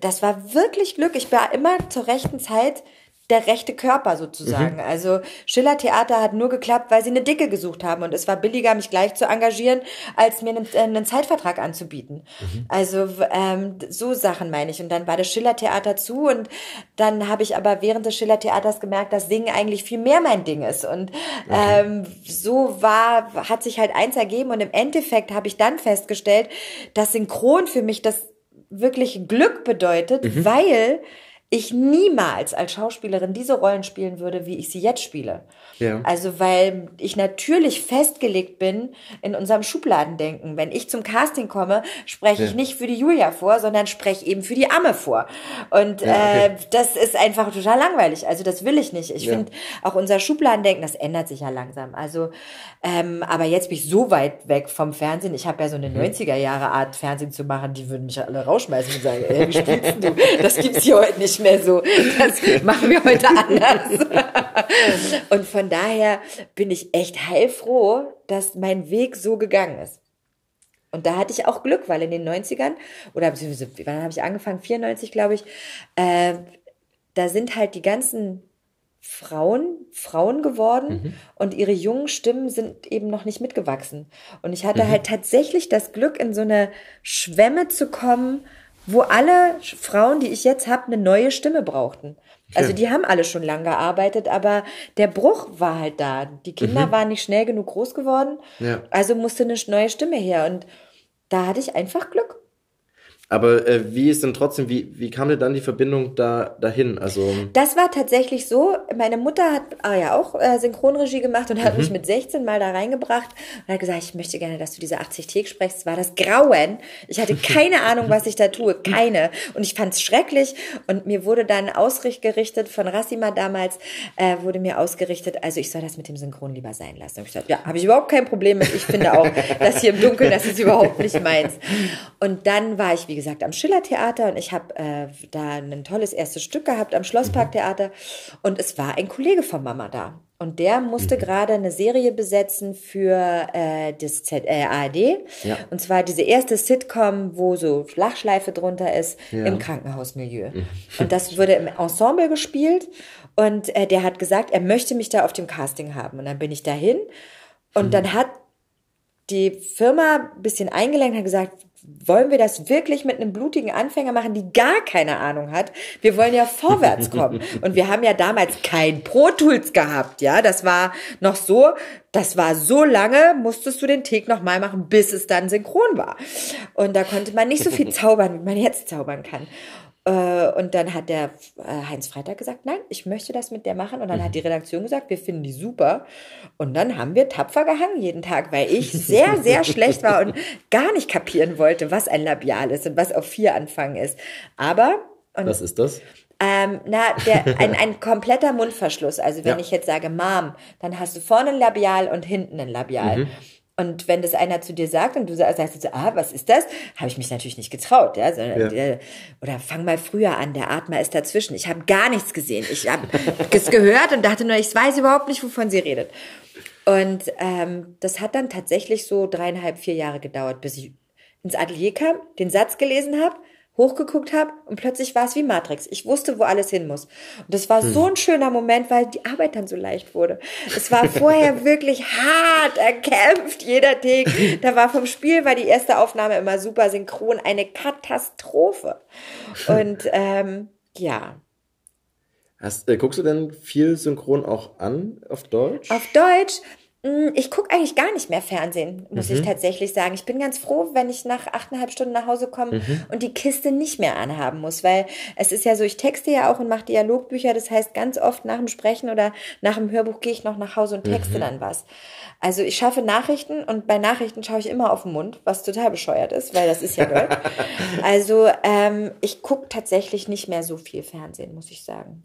das war wirklich Glück. Ich war immer zur rechten Zeit der rechte Körper sozusagen. Also Schiller Theater hat nur geklappt, weil sie eine Dicke gesucht haben und es war billiger, mich gleich zu engagieren, als mir einen, äh, einen Zeitvertrag anzubieten. Also w- ähm, so Sachen meine ich. Und dann war das Schiller Theater zu und dann habe ich aber während des Schiller Theaters gemerkt, dass Singen eigentlich viel mehr mein Ding ist. Und ähm, so war, hat sich halt eins ergeben und im Endeffekt habe ich dann festgestellt, dass Synchron für mich das wirklich Glück bedeutet, weil ich niemals als Schauspielerin diese Rollen spielen würde, wie ich sie jetzt spiele. Ja. Also weil ich natürlich festgelegt bin in unserem Schubladendenken. Wenn ich zum Casting komme, spreche ich Ja. nicht für die Julia vor, sondern spreche eben für die Amme vor. Und Ja, okay. äh, das ist einfach total langweilig. Also das will ich nicht. Ich finde auch unser Schubladendenken, das ändert sich ja langsam. Also, ähm, aber jetzt bin ich so weit weg vom Fernsehen. Ich habe ja so eine Mhm. 90er Jahre Art Fernsehen zu machen, die würden mich alle rausschmeißen und sagen, ey, wie spielst du? Das gibt's hier heute nicht mehr so. Das machen wir heute anders. Und von daher bin ich echt heilfroh, dass mein Weg so gegangen ist. Und da hatte ich auch Glück, weil in den 90ern, oder wann habe ich angefangen? 94, glaube ich, äh, da sind halt die ganzen Frauen, Frauen geworden mhm. und ihre jungen Stimmen sind eben noch nicht mitgewachsen. Und ich hatte mhm. halt tatsächlich das Glück, in so eine Schwemme zu kommen, wo alle Frauen, die ich jetzt habe, eine neue Stimme brauchten. Also die haben alle schon lang gearbeitet, aber der Bruch war halt da. Die Kinder mhm. waren nicht schnell genug groß geworden, ja. also musste eine neue Stimme her. Und da hatte ich einfach Glück. Aber äh, wie ist denn trotzdem, wie, wie kam denn dann die Verbindung da dahin? Also das war tatsächlich so. Meine Mutter hat ah ja auch äh, Synchronregie gemacht und hat mhm. mich mit 16 mal da reingebracht und hat gesagt, ich möchte gerne, dass du diese 80 Take sprichst. Das war das Grauen. Ich hatte keine Ahnung, was ich da tue, keine. Und ich fand es schrecklich. Und mir wurde dann ausgerichtet von Rassima damals äh, wurde mir ausgerichtet, also ich soll das mit dem Synchron lieber sein lassen. Und ich gesagt, ja, habe ich überhaupt kein Problem mit. Ich finde auch, das hier im Dunkeln, das ist überhaupt nicht meins. Und dann war ich wie wie gesagt, am Schillertheater und ich habe äh, da ein tolles erstes Stück gehabt am Schlossparktheater und es war ein Kollege von Mama da. Und der musste mhm. gerade eine Serie besetzen für äh, das Z äh, ARD. Ja. Und zwar diese erste Sitcom, wo so Lachschleife drunter ist, ja. im Krankenhausmilieu. Mhm. Und das wurde im Ensemble gespielt. Und äh, der hat gesagt, er möchte mich da auf dem Casting haben. Und dann bin ich dahin. Und mhm. dann hat die Firma ein bisschen eingelenkt, hat gesagt, wollen wir das wirklich mit einem blutigen Anfänger machen, die gar keine Ahnung hat? Wir wollen ja vorwärts kommen. Und wir haben ja damals kein Pro Tools gehabt, ja. Das war noch so, das war so lange, musstest du den Take nochmal machen, bis es dann synchron war. Und da konnte man nicht so viel zaubern, wie man jetzt zaubern kann. Äh, und dann hat der äh, Heinz Freitag gesagt, nein, ich möchte das mit der machen. Und dann hat die Redaktion gesagt, wir finden die super. Und dann haben wir tapfer gehangen jeden Tag, weil ich sehr, sehr schlecht war und gar nicht kapieren wollte, was ein Labial ist und was auf vier anfangen ist. Aber. Was ist das? Ähm, na, der, ein, ein kompletter Mundverschluss. Also wenn ja. ich jetzt sage Mom, dann hast du vorne ein Labial und hinten ein Labial. Mhm. Und wenn das einer zu dir sagt und du sagst, du, ah, was ist das? Habe ich mich natürlich nicht getraut, ja. Sondern, ja. Äh, oder fang mal früher an, der Atmer ist dazwischen. Ich habe gar nichts gesehen. Ich habe es gehört und dachte nur, ich weiß überhaupt nicht, wovon sie redet. Und ähm, das hat dann tatsächlich so dreieinhalb, vier Jahre gedauert, bis ich ins Atelier kam, den Satz gelesen habe hochgeguckt habe und plötzlich war es wie Matrix. Ich wusste, wo alles hin muss. Und das war hm. so ein schöner Moment, weil die Arbeit dann so leicht wurde. Es war vorher wirklich hart erkämpft, jeder Take. Da war vom Spiel, war die erste Aufnahme immer super synchron, eine Katastrophe. Und ähm, ja. Hast, äh, guckst du denn viel synchron auch an auf Deutsch? Auf Deutsch ich gucke eigentlich gar nicht mehr Fernsehen, muss mhm. ich tatsächlich sagen. Ich bin ganz froh, wenn ich nach achteinhalb Stunden nach Hause komme mhm. und die Kiste nicht mehr anhaben muss, weil es ist ja so, ich texte ja auch und mache Dialogbücher. Das heißt, ganz oft nach dem Sprechen oder nach dem Hörbuch gehe ich noch nach Hause und texte mhm. dann was. Also ich schaffe Nachrichten und bei Nachrichten schaue ich immer auf den Mund, was total bescheuert ist, weil das ist ja Deutsch. also ähm, ich gucke tatsächlich nicht mehr so viel Fernsehen, muss ich sagen.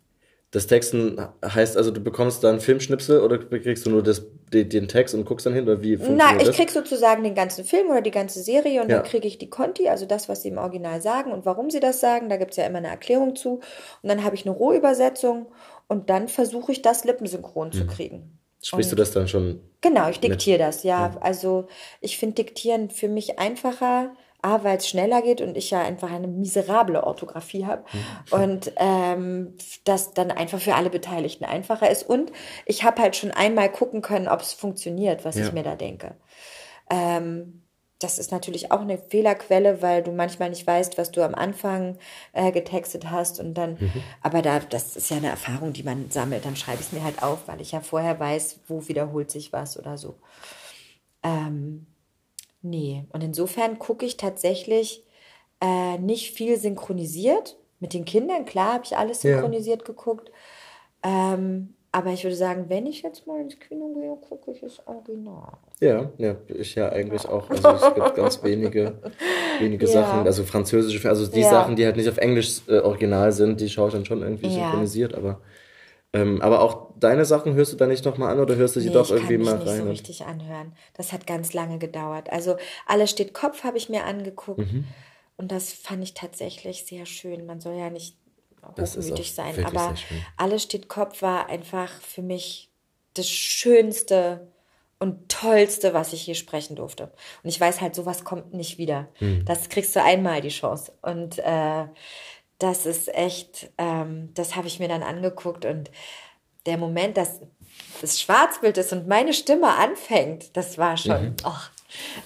Das Texten heißt also, du bekommst da einen Filmschnipsel oder kriegst du nur das, den, den Text und guckst dann hin oder wie Na, ich das? krieg sozusagen den ganzen Film oder die ganze Serie und ja. dann kriege ich die Conti, also das, was sie im Original sagen und warum sie das sagen. Da gibt's ja immer eine Erklärung zu. Und dann habe ich eine Rohübersetzung und dann versuche ich das lippensynchron mhm. zu kriegen. Sprichst und du das dann schon? Genau, ich diktiere das, ja. ja. Also ich finde Diktieren für mich einfacher A, weil es schneller geht und ich ja einfach eine miserable Orthographie habe mhm. und ähm, das dann einfach für alle Beteiligten einfacher ist. Und ich habe halt schon einmal gucken können, ob es funktioniert, was ja. ich mir da denke. Ähm, das ist natürlich auch eine Fehlerquelle, weil du manchmal nicht weißt, was du am Anfang äh, getextet hast und dann, mhm. aber da, das ist ja eine Erfahrung, die man sammelt. Dann schreibe ich es mir halt auf, weil ich ja vorher weiß, wo wiederholt sich was oder so. Ähm, Nee, und insofern gucke ich tatsächlich äh, nicht viel synchronisiert. Mit den Kindern, klar, habe ich alles synchronisiert ja. geguckt. Ähm, aber ich würde sagen, wenn ich jetzt mal ins Kino gehe, gucke ich es original. Ja, ja, ich ja eigentlich auch. Also es gibt ganz wenige, wenige ja. Sachen, also französische, also die ja. Sachen, die halt nicht auf Englisch äh, original sind, die schaue ich dann schon irgendwie synchronisiert, aber ähm, aber auch deine Sachen hörst du da nicht nochmal an oder hörst du sie nee, doch irgendwie mal rein? Ich kann nicht so richtig anhören. Das hat ganz lange gedauert. Also Alles steht Kopf habe ich mir angeguckt mhm. und das fand ich tatsächlich sehr schön. Man soll ja nicht hochmütig sein, aber Alles steht Kopf war einfach für mich das Schönste und tollste, was ich hier sprechen durfte. Und ich weiß halt, sowas kommt nicht wieder. Hm. Das kriegst du einmal die Chance. Und äh, das ist echt, ähm, das habe ich mir dann angeguckt und der Moment, dass das Schwarzbild ist und meine Stimme anfängt, das war schon, mhm. oh,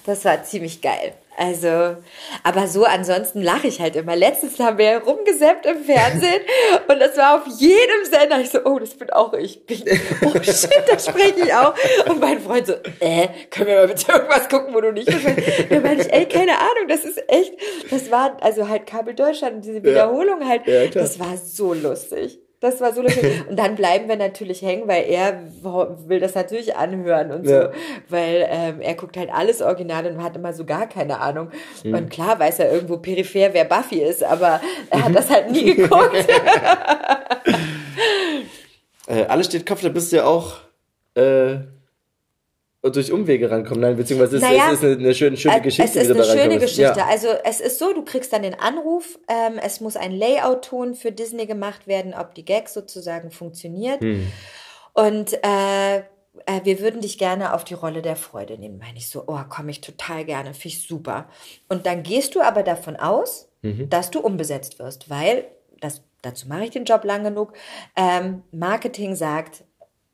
das war ziemlich geil. Also, aber so ansonsten lache ich halt immer. Letztens haben wir rumgesäppt im Fernsehen und das war auf jedem Sender. Ich so, oh, das bin auch ich. oh shit, da spreche ich auch. Und mein Freund so, äh, können wir mal bitte irgendwas gucken, wo du nicht bist? Da meine ich, ey, keine Ahnung, das ist echt, das war also halt Kabel Deutschland und diese Wiederholung halt, ja, das war so lustig. Das war so lustig. Und dann bleiben wir natürlich hängen, weil er will das natürlich anhören und ja. so. Weil ähm, er guckt halt alles original und hat immer so gar keine Ahnung. Mhm. Und klar weiß er irgendwo peripher, wer Buffy ist, aber er hat das halt nie geguckt. äh, alles steht Kopf, da bist du ja auch äh, durch Umwege rankommen. Nein, beziehungsweise es, naja, es ist eine, schöne, schöne Geschichte. Es ist eine schöne Geschichte. Ja. Also es ist so, du kriegst dann den Anruf, ähm, es muss ein Layout-Ton für Disney gemacht werden, ob die Gags sozusagen funktioniert. Hm. Und äh, äh, wir würden dich gerne auf die Rolle der Freude nehmen. Meine ich so, oh, komme ich total gerne, finde ich super. Und dann gehst du aber davon aus, mhm. dass du umbesetzt wirst, weil, das, dazu mache ich den Job lang genug, ähm, Marketing sagt,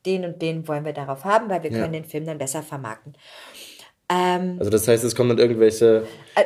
den und den wollen wir darauf haben, weil wir ja. können den Film dann besser vermarkten. Ähm, also das heißt, es kommen dann irgendwelche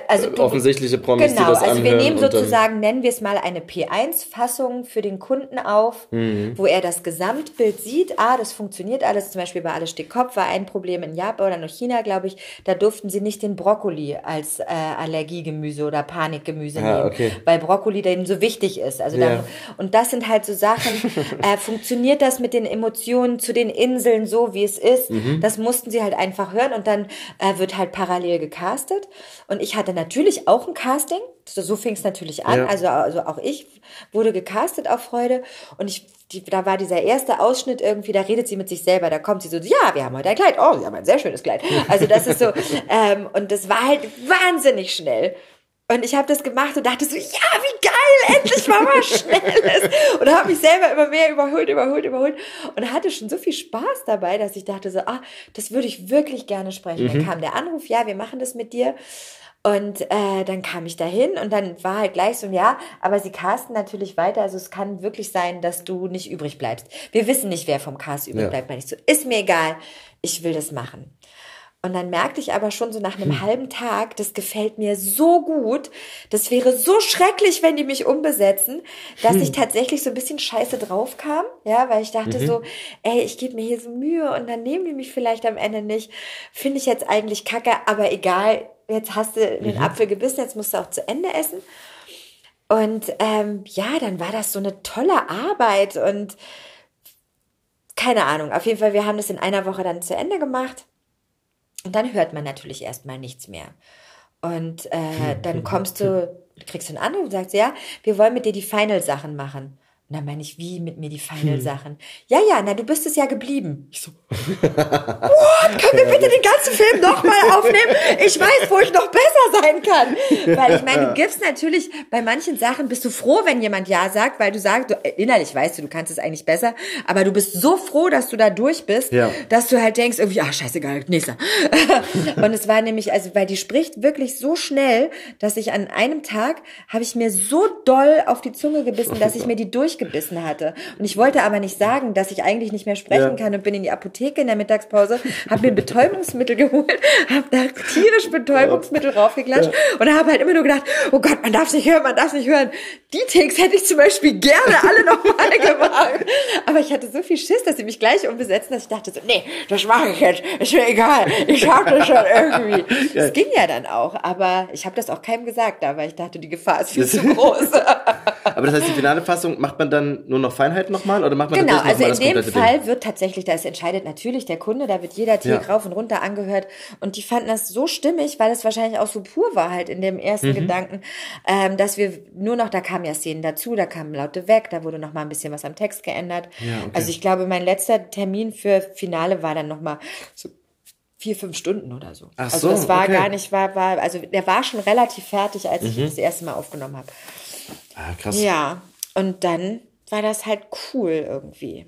also du, offensichtliche Promis, genau, die das also wir nehmen sozusagen, nennen wir es mal eine P1-Fassung für den Kunden auf, mhm. wo er das Gesamtbild sieht. Ah, das funktioniert alles. Zum Beispiel bei Alles steht Kopf war ein Problem in Japan oder in China, glaube ich. Da durften sie nicht den Brokkoli als äh, Allergiegemüse oder Panikgemüse ah, nehmen, okay. weil Brokkoli denen so wichtig ist. Also ja. dann, und das sind halt so Sachen. äh, funktioniert das mit den Emotionen zu den Inseln so, wie es ist? Mhm. Das mussten sie halt einfach hören und dann äh, wird halt parallel gecastet. Und ich hatte natürlich auch ein Casting. So fing es natürlich an. Ja. Also, also auch ich wurde gecastet auf Freude. Und ich, die, da war dieser erste Ausschnitt irgendwie, da redet sie mit sich selber. Da kommt sie so, ja, wir haben heute ein Kleid. Oh, sie haben ein sehr schönes Kleid. Also das ist so, ähm, und das war halt wahnsinnig schnell. Und ich habe das gemacht und dachte so, ja, wie geil, endlich mal was Schnelles. Und habe mich selber immer mehr überholt, überholt, überholt. Und hatte schon so viel Spaß dabei, dass ich dachte so, ah, das würde ich wirklich gerne sprechen. Mhm. Dann kam der Anruf, ja, wir machen das mit dir. Und äh, dann kam ich dahin und dann war halt gleich so, ja, aber sie casten natürlich weiter. Also es kann wirklich sein, dass du nicht übrig bleibst. Wir wissen nicht, wer vom Cast übrig ja. bleibt. Ich so, ist mir egal, ich will das machen. Und dann merkte ich aber schon so nach einem hm. halben Tag, das gefällt mir so gut, das wäre so schrecklich, wenn die mich umbesetzen, dass hm. ich tatsächlich so ein bisschen scheiße drauf kam, ja, weil ich dachte mhm. so, ey, ich gebe mir hier so Mühe und dann nehmen die mich vielleicht am Ende nicht. Finde ich jetzt eigentlich kacke, aber egal, jetzt hast du den mhm. Apfel gebissen, jetzt musst du auch zu Ende essen. Und ähm, ja, dann war das so eine tolle Arbeit und keine Ahnung, auf jeden Fall, wir haben das in einer Woche dann zu Ende gemacht. Und dann hört man natürlich erstmal nichts mehr. Und äh, dann kommst du, kriegst du einen Anruf und sagst, ja, wir wollen mit dir die Final-Sachen machen. Und dann meine ich, wie mit mir die Final-Sachen? Hm. Ja, ja, na, du bist es ja geblieben. Ich so, what? Können wir bitte den ganzen Film nochmal aufnehmen? Ich weiß, wo ich noch besser sein kann. Weil ich meine, du gibst natürlich, bei manchen Sachen bist du froh, wenn jemand Ja sagt, weil du sagst, du, innerlich weißt du, du kannst es eigentlich besser, aber du bist so froh, dass du da durch bist, ja. dass du halt denkst, irgendwie, ach, scheißegal, nächster. Und es war nämlich, also, weil die spricht wirklich so schnell, dass ich an einem Tag, habe ich mir so doll auf die Zunge gebissen, dass ich mir die durch durchgebissen hatte. Und ich wollte aber nicht sagen, dass ich eigentlich nicht mehr sprechen ja. kann und bin in die Apotheke in der Mittagspause, habe mir Betäubungsmittel geholt, habe da tierisch Betäubungsmittel ja. raufgeklatscht ja. und habe halt immer nur gedacht, oh Gott, man darf nicht hören, man darf nicht hören. Die Takes hätte ich zum Beispiel gerne alle nochmal gemacht. Aber ich hatte so viel Schiss, dass sie mich gleich umbesetzen, dass ich dachte so, nee, das mache ich jetzt, ist mir egal, ich habe das schon irgendwie. Das ging ja dann auch, aber ich habe das auch keinem gesagt, da, weil ich dachte, die Gefahr ist viel zu groß. aber das heißt, die finale Fassung macht man man dann nur noch Feinheiten nochmal oder macht man genau, also in dem Fall Ding? wird tatsächlich, das entscheidet natürlich der Kunde, da wird jeder Tier ja. rauf und runter angehört und die fanden das so stimmig, weil es wahrscheinlich auch so pur war halt in dem ersten mhm. Gedanken, ähm, dass wir nur noch, da kamen ja Szenen dazu, da kamen Laute weg, da wurde noch mal ein bisschen was am Text geändert. Ja, okay. Also ich glaube, mein letzter Termin für Finale war dann noch mal so vier, fünf Stunden oder so. Ach also so, das war okay. gar nicht, war, war, also der war schon relativ fertig, als mhm. ich ihn das erste Mal aufgenommen habe. Ah, krass. Ja, und dann war das halt cool irgendwie.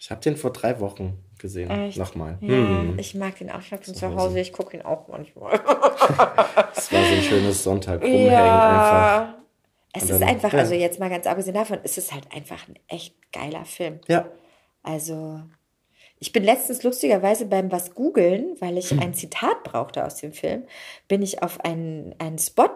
Ich habe den vor drei Wochen gesehen. Echt? Nochmal. Ja, Hm. ich mag den auch schon zu Hause. Ich gucke ihn auch manchmal. Das war so ein schönes Sonntag rumhängen einfach. Es Und ist dann- einfach, ja. also jetzt mal ganz abgesehen davon, es ist halt einfach ein echt geiler Film. Ja. Also, ich bin letztens lustigerweise beim was googeln, weil ich ein Zitat brauchte aus dem Film, bin ich auf einen, einen Spot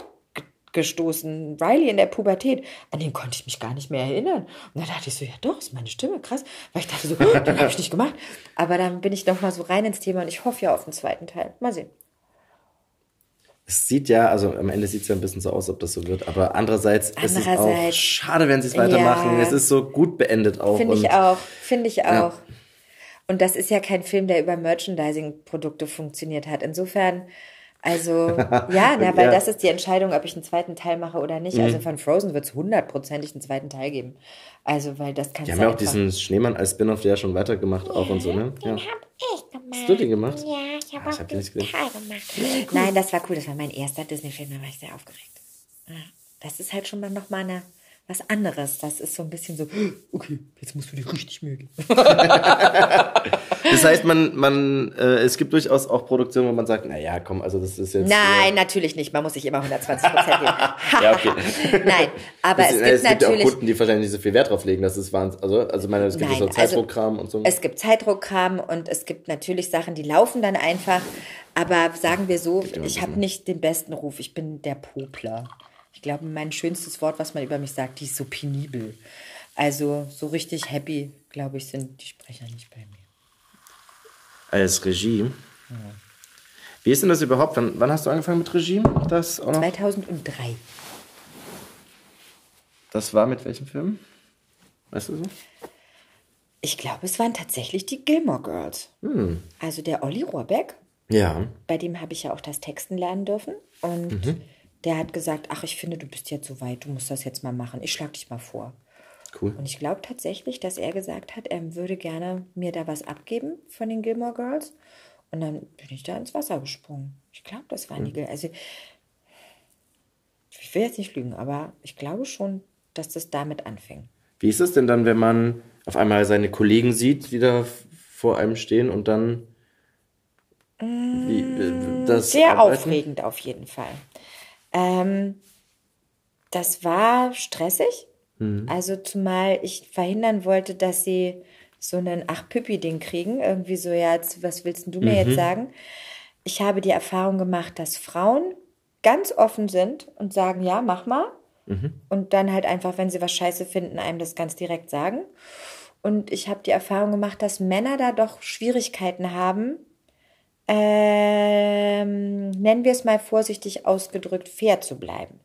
gestoßen, Riley in der Pubertät. An den konnte ich mich gar nicht mehr erinnern. Und dann dachte ich so, ja doch, ist meine Stimme, krass. Weil ich dachte so, oh, den habe ich nicht gemacht. Aber dann bin ich noch mal so rein ins Thema und ich hoffe ja auf den zweiten Teil. Mal sehen. Es sieht ja, also am Ende sieht es ja ein bisschen so aus, ob das so wird, aber andererseits, ist es auch Andererseits- schade, wenn sie es weitermachen. Ja. Es ist so gut beendet auch. Finde ich auch, finde ich Ja. auch. Und das ist ja kein Film, der über Merchandising-Produkte funktioniert hat. Insofern, also, ja, na, weil Ja. das ist die Entscheidung, ob ich einen zweiten Teil mache oder nicht. Mhm. Also von Frozen wird es hundertprozentig einen zweiten Teil geben. Also, weil das kannst Die haben ja auch diesen Schneemann als Spin-off ja schon weitergemacht, auch und so, ne? Ja. hab ich gemacht. Hast du den gemacht? Ja, ich habe Ah, ich auch hab den nicht den gesehen. Teil gemacht. Nein, das war cool. Das war mein erster Disney-Film, da war ich sehr aufgeregt. Ja, das ist halt schon mal noch mal eine, was anderes. Das ist so ein bisschen so, okay, jetzt musst du dich richtig mögen. Das heißt, man, man, äh, es gibt durchaus auch Produktionen, wo man sagt, na ja, komm, also das ist jetzt. Nein, natürlich nicht. Man muss sich immer 120 Prozent geben. Ja, okay. Nein, aber Das, es es, gibt gibt ja auch natürlich. Kunden, die wahrscheinlich nicht so viel Wert drauf legen, dass es Wahnsinn. Also, also meine, es gibt Nein, so also Zeitdruckkram und so. Es gibt Zeitdruckkram und es gibt natürlich Sachen, die laufen dann einfach. Aber sagen wir so, ich habe nicht den besten Ruf. Ich bin der Popler. Ich glaube, mein schönstes Wort, was man über mich sagt, die ist so penibel. Also so richtig happy, glaube ich, sind die Sprecher nicht bei mir. Als Regie. Wie ist denn das überhaupt? Wann, wann hast du angefangen mit Regie? Das, auch noch? 2003. das war mit welchem Film? Weißt du so? Ich glaube, es waren tatsächlich die Gilmore Girls. Hm. Also der Olli Rohrbeck, Ja. bei dem habe ich ja auch das Texten lernen dürfen. Und Mhm. Der hat gesagt, ach, ich finde, du bist jetzt so weit, du musst das jetzt mal machen. Ich schlage dich mal vor. Cool. Und ich glaube tatsächlich, dass er gesagt hat, er würde gerne mir da was abgeben von den Gilmore Girls. Und dann bin ich da ins Wasser gesprungen. Ich glaube, das waren die Gilmore. Also, ich will jetzt nicht lügen, aber ich glaube schon, dass das damit anfing. Wie ist es denn dann, wenn man auf einmal seine Kollegen sieht, die da vor einem stehen und dann wie, äh, das Sehr Arbeiten? aufregend auf jeden Fall. Ähm, das war stressig. Also zumal ich verhindern wollte, dass sie so einen Ach-Püppi-Ding kriegen. Irgendwie so, ja, jetzt, was willst du mir jetzt sagen? Ich habe die Erfahrung gemacht, dass Frauen ganz offen sind und sagen, ja, mach mal. Und dann halt einfach, wenn sie was scheiße finden, einem das ganz direkt sagen. Und ich habe die Erfahrung gemacht, dass Männer da doch Schwierigkeiten haben, ähm, nennen wir es mal vorsichtig ausgedrückt, fair zu bleiben.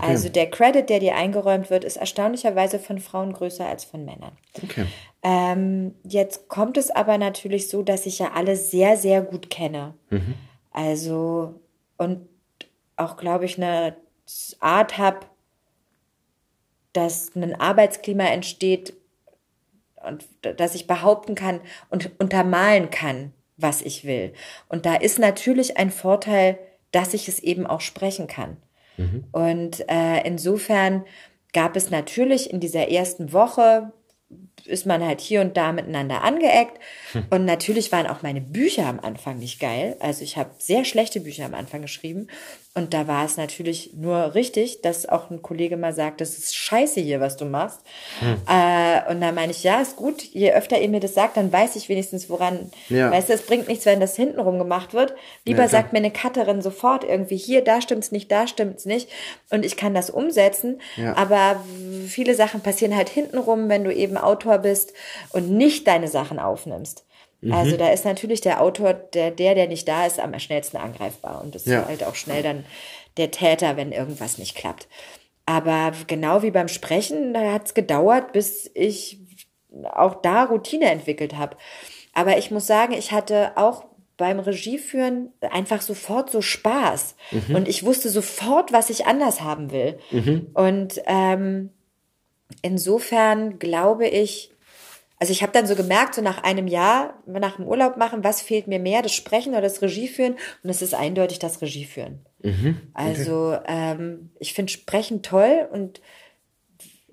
Also der Credit, der dir eingeräumt wird, ist erstaunlicherweise von Frauen größer als von Männern. Okay. Ähm, jetzt kommt es aber natürlich so, dass ich ja alle sehr, sehr gut kenne. Also und auch, glaube ich, eine Art habe, dass ein Arbeitsklima entsteht und dass ich behaupten kann und untermalen kann, was ich will. Und da ist natürlich ein Vorteil, dass ich es eben auch sprechen kann. Und äh, insofern gab es natürlich in dieser ersten Woche, ist man halt hier und da miteinander angeeckt. Und natürlich waren auch meine Bücher am Anfang nicht geil. Also ich habe sehr schlechte Bücher am Anfang geschrieben. Und da war es natürlich nur richtig, dass auch ein Kollege mal sagt, das ist scheiße hier, was du machst. Äh, und da meine ich, ja, ist gut. Je öfter ihr mir das sagt, dann weiß ich wenigstens, woran. Ja. Weißt du, es bringt nichts, wenn das hintenrum gemacht wird. Lieber Ja, sagt mir eine Cutterin sofort irgendwie, hier, da stimmt's nicht, da stimmt's nicht. Und ich kann das umsetzen. Ja. Aber viele Sachen passieren halt hintenrum, wenn du eben Autor bist und nicht deine Sachen aufnimmst. Mhm. Also da ist natürlich der Autor, der, der, der nicht da ist, am schnellsten angreifbar. Und das Ja. ist halt auch schnell dann der Täter, wenn irgendwas nicht klappt. Aber genau wie beim Sprechen, da hat's gedauert, bis ich auch da Routine entwickelt habe. Aber ich muss sagen, ich hatte auch beim Regieführen einfach sofort so Spaß. Und ich wusste sofort, was ich anders haben will. Und ähm, insofern glaube ich, also ich habe dann so gemerkt, so nach einem Jahr, nach dem Urlaub machen, was fehlt mir mehr, das Sprechen oder das Regieführen? Und es ist eindeutig das Regieführen. Also ähm, ich finde Sprechen toll und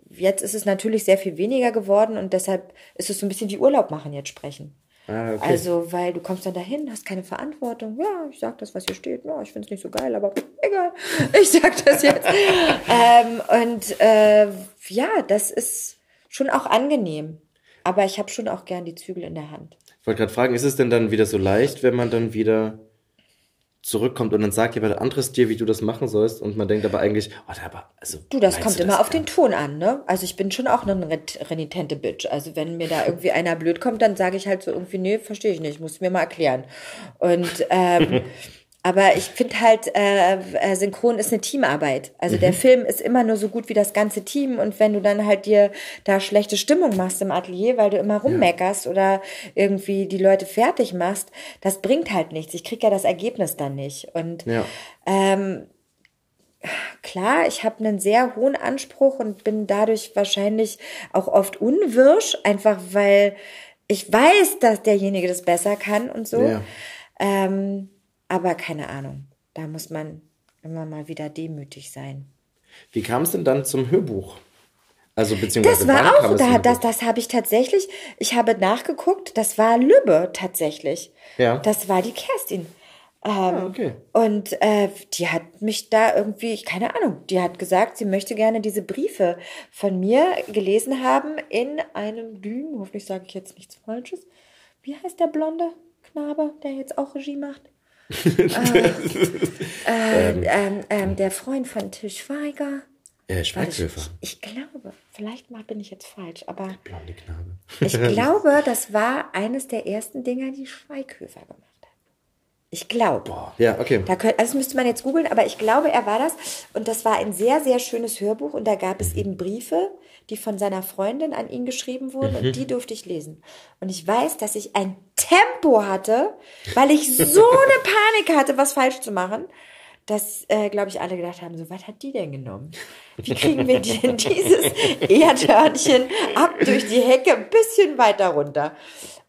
jetzt ist es natürlich sehr viel weniger geworden und deshalb ist es so ein bisschen wie Urlaub machen jetzt sprechen. Ah, okay. Also, weil du kommst dann dahin, hast keine Verantwortung. Ja, ich sag das, was hier steht. Ja, ich finde es nicht so geil, aber egal. Ich sag das jetzt. ähm, und äh, ja, das ist schon auch angenehm. Aber ich habe schon auch gern die Zügel in der Hand. Ich wollte gerade fragen, ist es denn dann wieder so leicht, wenn man dann wieder zurückkommt und dann sagt jemand anderes dir, wie du das machen sollst und man denkt aber eigentlich, oh, aber, also. Du, das kommt du immer das auf den Ton an, ne? Also ich bin schon auch eine renitente Bitch. Also wenn mir da irgendwie einer blöd kommt, dann sage ich halt so irgendwie, nee, verstehe ich nicht, musst du mir mal erklären. Und ähm, aber ich finde halt, äh, äh, Synchron ist eine Teamarbeit. Also der Film ist immer nur so gut wie das ganze Team. Und wenn du dann halt dir da schlechte Stimmung machst im Atelier, weil du immer rummeckerst oder irgendwie die Leute fertig machst, das bringt halt nichts. Ich krieg ja das Ergebnis dann nicht. Und Ja. ähm, klar, ich habe einen sehr hohen Anspruch und bin dadurch wahrscheinlich auch oft unwirsch, einfach weil ich weiß, dass derjenige das besser kann und so. Ja. Ähm, aber keine Ahnung, da muss man immer mal wieder demütig sein. Wie kam es denn dann zum Hörbuch? Also beziehungsweise Das war auch, da, das, das habe ich tatsächlich, ich habe nachgeguckt, das war Lübbe tatsächlich. Ja. Das war die Kerstin. Ähm, Ah, okay. Und äh, die hat mich da irgendwie, keine Ahnung, die hat gesagt, sie möchte gerne diese Briefe von mir gelesen haben in einem Düm, hoffentlich sage ich jetzt nichts Falsches. Wie heißt der blonde Knabe, der jetzt auch Regie macht? Äh, äh, ähm, ähm, der Freund von Til Schweiger. Äh, Warte, ich, Schweighöfer. ich glaube, vielleicht mal bin ich jetzt falsch, aber Blonde Knabe. ich glaube, das war eines der ersten Dinger, die Schweighöfer gemacht hat. Ich glaube. Ja, okay. Da könnt, also das müsste man jetzt googeln, aber ich glaube, er war das. Und das war ein sehr, sehr schönes Hörbuch. Und da gab es eben Briefe, die von seiner Freundin an ihn geschrieben wurden. Und die durfte ich lesen. Und ich weiß, dass ich ein Tempo hatte, weil ich so eine Panik hatte, was falsch zu machen, dass, äh, glaube ich, alle gedacht haben, so, was hat die denn genommen? Wie kriegen wir denn dieses Erdhörnchen ab durch die Hecke ein bisschen weiter runter?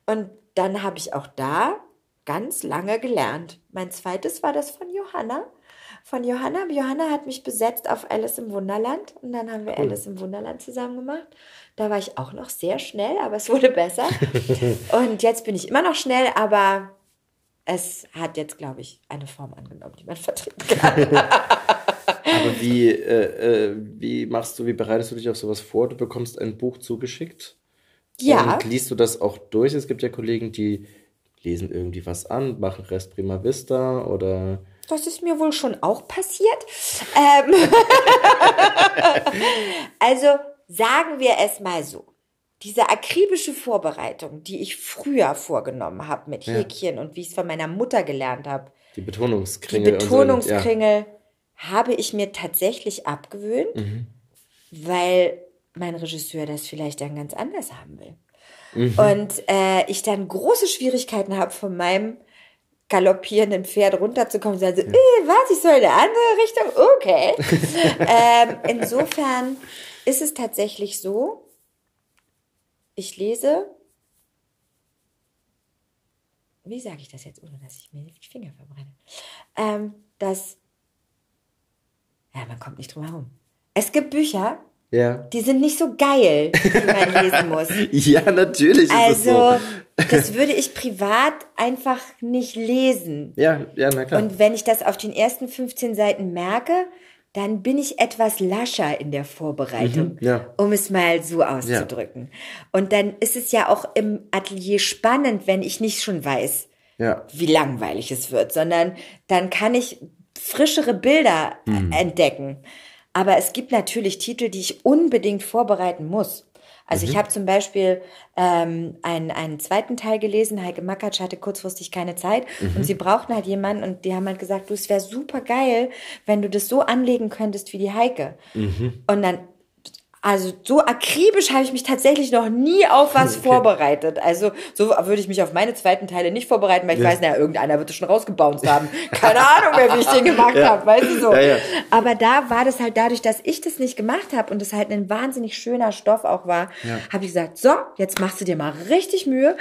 Und dann habe ich auch da ganz lange gelernt. Mein zweites war das von Johanna. Von Johanna. Johanna hat mich besetzt auf Alice im Wunderland und dann haben wir Alice im Wunderland zusammen gemacht. Da war ich auch noch sehr schnell, aber es wurde besser. und jetzt bin ich immer noch schnell, aber es hat jetzt, glaube ich, eine Form angenommen, die man vertreten kann. Aber wie, äh, äh, wie machst du, wie bereitest du dich auf sowas vor? Du bekommst ein Buch zugeschickt. Ja. Und liest du das auch durch? Es gibt ja Kollegen, die lesen irgendwie was an, machen Rest Prima Vista oder. Das ist mir wohl schon auch passiert. Ähm also sagen wir es mal so. Diese akribische Vorbereitung, die ich früher vorgenommen habe mit Ja. Häkchen und wie ich es von meiner Mutter gelernt habe, Die die Betonungskringel. so, Betonungskringel, habe ich mir tatsächlich abgewöhnt, Mhm. weil mein Regisseur das vielleicht dann ganz anders haben will. Mhm. Und äh, ich dann große Schwierigkeiten habe, von meinem galoppierenden Pferd runterzukommen sagen so, äh, was, ich soll in eine andere Richtung? Okay. ähm, insofern ist es tatsächlich so, ich lese, wie sage ich das jetzt, ohne dass ich mir die Finger verbrenne, ähm, dass, ja, man kommt nicht drum herum. Es gibt Bücher, Ja. die sind nicht so geil, die man lesen muss. Ja, natürlich Also, so. das würde ich privat einfach nicht lesen. Ja, ja, na klar. Und wenn ich das auf den ersten 15 Seiten merke, dann bin ich etwas lascher in der Vorbereitung, Mhm, ja. um es mal so auszudrücken. Und dann ist es ja auch im Atelier spannend, wenn ich nicht schon weiß, ja. wie langweilig es wird, sondern dann kann ich frischere Bilder Mhm. äh, entdecken. Aber es gibt natürlich Titel, die ich unbedingt vorbereiten muss. Also Mhm. ich habe zum Beispiel ähm, einen, einen zweiten Teil gelesen. Heike Makatsch hatte kurzfristig keine Zeit Mhm. und sie brauchten halt jemanden und die haben halt gesagt, du, es wäre super geil, wenn du das so anlegen könntest wie die Heike. Mhm. Und dann also so akribisch habe ich mich tatsächlich noch nie auf was vorbereitet. Also so würde ich mich auf meine zweiten Teile nicht vorbereiten, weil ich weiß, naja, irgendeiner wird es schon rausgebounced haben. Keine Ahnung mehr, wie ich den gemacht habe, weißt du so. Ja, ja. Aber da war das halt dadurch, dass ich das nicht gemacht habe und es halt ein wahnsinnig schöner Stoff auch war, habe ich gesagt, so, jetzt machst du dir mal richtig Mühe.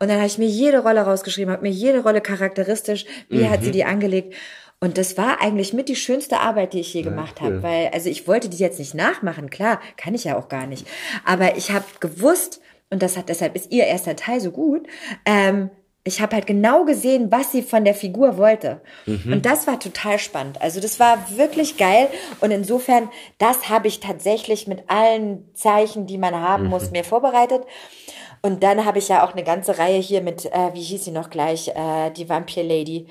Und dann habe ich mir jede Rolle rausgeschrieben, habe mir jede Rolle charakteristisch, wie hat Mhm. sie die angelegt. Und das war eigentlich mit die schönste Arbeit, die ich je gemacht cool. habe, weil also ich wollte die jetzt nicht nachmachen, klar, kann ich ja auch gar nicht. Aber ich habe gewusst, und das hat deshalb ist ihr erster Teil so gut. Ähm, ich habe halt genau gesehen, was sie von der Figur wollte. Und das war total spannend. Also das war wirklich geil. Und insofern, das habe ich tatsächlich mit allen Zeichen, die man haben muss, mir vorbereitet. Und dann habe ich ja auch eine ganze Reihe hier mit, äh, wie hieß sie noch gleich, äh, die Vampir Lady.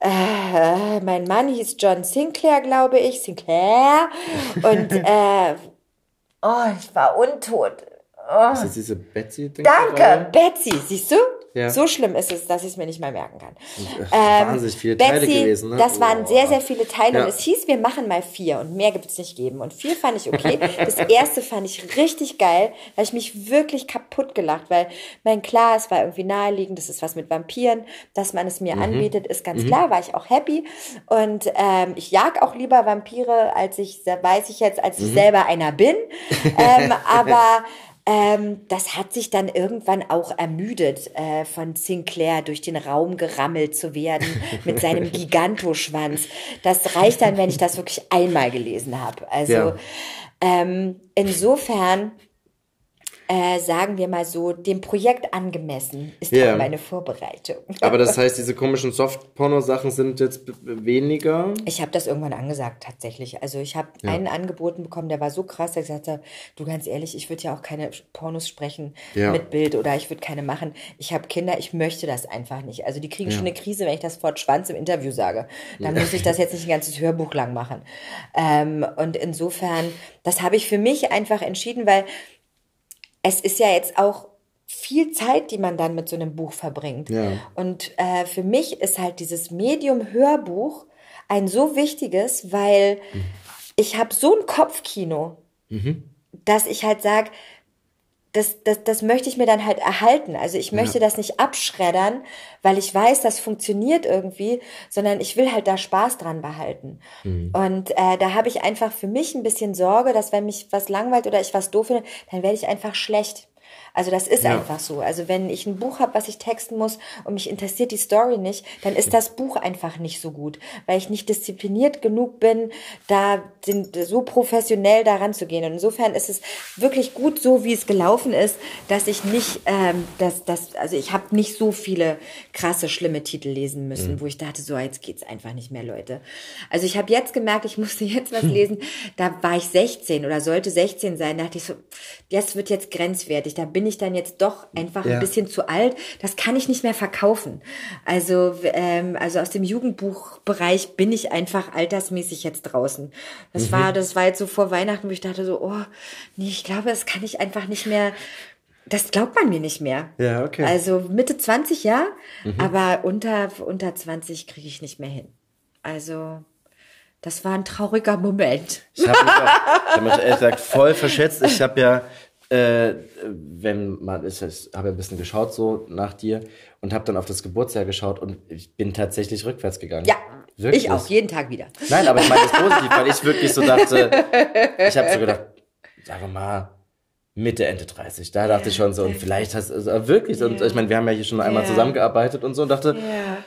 Äh, mein Mann hieß John Sinclair, glaube ich. Sinclair. Und äh, oh, ich war untot. Oh. Ist das diese Betsy? Danke, Betsy, siehst du? Ja. So schlimm ist es, dass ich es mir nicht mal merken kann. Wahnsinnig viele Teile Betsy, gewesen, ne? Das waren sehr, sehr viele Teile Ja. und es hieß, wir machen mal vier und mehr gibt es nicht geben. Und vier fand ich okay. Das erste fand ich richtig geil, habe ich mich wirklich kaputt gelacht, weil mein klar, es war irgendwie naheliegend, das ist was mit Vampiren, dass man es Mhm. mir anbietet, ist ganz klar, war ich auch happy. Und ähm, ich jag auch lieber Vampire, als ich, weiß ich jetzt, als ich Mhm. selber einer bin. ähm, aber ähm, das hat sich dann irgendwann auch ermüdet, äh, von Sinclair durch den Raum gerammelt zu werden mit seinem Gigantoschwanz. Das reicht dann, wenn ich das wirklich einmal gelesen habe. Also Ja. ähm, insofern äh, sagen wir mal so, dem Projekt angemessen ist Ja. auch meine Vorbereitung. Aber das heißt, diese komischen Soft-Porno-Sachen sind jetzt weniger. Ich habe das irgendwann angesagt, tatsächlich. Also ich habe einen angeboten bekommen, der war so krass, der gesagt hat, du ganz ehrlich, ich würde ja auch keine Pornos sprechen Ja. mit Bild oder ich würde keine machen. Ich habe Kinder, ich möchte das einfach nicht. Also die kriegen schon eine Krise, wenn ich das Wort Schwanz im Interview sage. Dann muss ich das jetzt nicht ein ganzes Hörbuch lang machen. Ähm, und insofern, das habe ich für mich einfach entschieden, weil es ist ja jetzt auch viel Zeit, die man dann mit so einem Buch verbringt. Ja. Und äh, für mich ist halt dieses Medium Hörbuch ein so wichtiges, weil ich habe so ein Kopfkino, dass ich halt sage, das, das, das möchte ich mir dann halt erhalten. Also ich möchte das nicht abschreddern, weil ich weiß, das funktioniert irgendwie, sondern ich will halt da Spaß dran behalten. Und äh, da habe ich einfach für mich ein bisschen Sorge, dass wenn mich was langweilt oder ich was doof finde, dann werde ich einfach schlecht. Also das ist einfach so. Also wenn ich ein Buch habe, was ich texten muss und mich interessiert die Story nicht, dann ist das Buch einfach nicht so gut, weil ich nicht diszipliniert genug bin, da so professionell daran zu gehen. Und insofern ist es wirklich gut so, wie es gelaufen ist, dass ich nicht, ähm, dass, dass, also ich habe nicht so viele krasse, schlimme Titel lesen müssen, wo ich dachte, so jetzt geht's einfach nicht mehr, Leute. Also ich habe jetzt gemerkt, ich musste jetzt was lesen. Da war ich 16 oder sollte 16 sein. Da dachte ich so, das wird jetzt grenzwertig. Da bin ich dann jetzt doch einfach Ja. ein bisschen zu alt. Das kann ich nicht mehr verkaufen. Also, ähm, also aus dem Jugendbuchbereich bin ich einfach altersmäßig jetzt draußen. Das war, das war jetzt so vor Weihnachten, wo ich dachte so, oh, nee, ich glaube, das kann ich einfach nicht mehr. Das glaubt man mir nicht mehr. Ja, okay. Also Mitte 20 ja, aber unter, unter 20 kriege ich nicht mehr hin. Also, das war ein trauriger Moment. Ich habe mich, auch- ich hab mich ehrlich gesagt voll verschätzt. Ich habe ja, äh, wenn man, ich, ich habe ja ein bisschen geschaut so nach dir und habe dann auf das Geburtsjahr geschaut und ich bin tatsächlich rückwärts gegangen. Ja, Wirklich? ich auch, jeden Tag wieder. Nein, aber ich meine das positiv, weil ich wirklich so dachte, ich habe so gedacht, sag mal, Mitte, Ende 30. Da dachte ich schon so, und vielleicht hast du also wirklich, und ich meine, wir haben ja hier schon einmal Ja. zusammengearbeitet und so und dachte, Ja.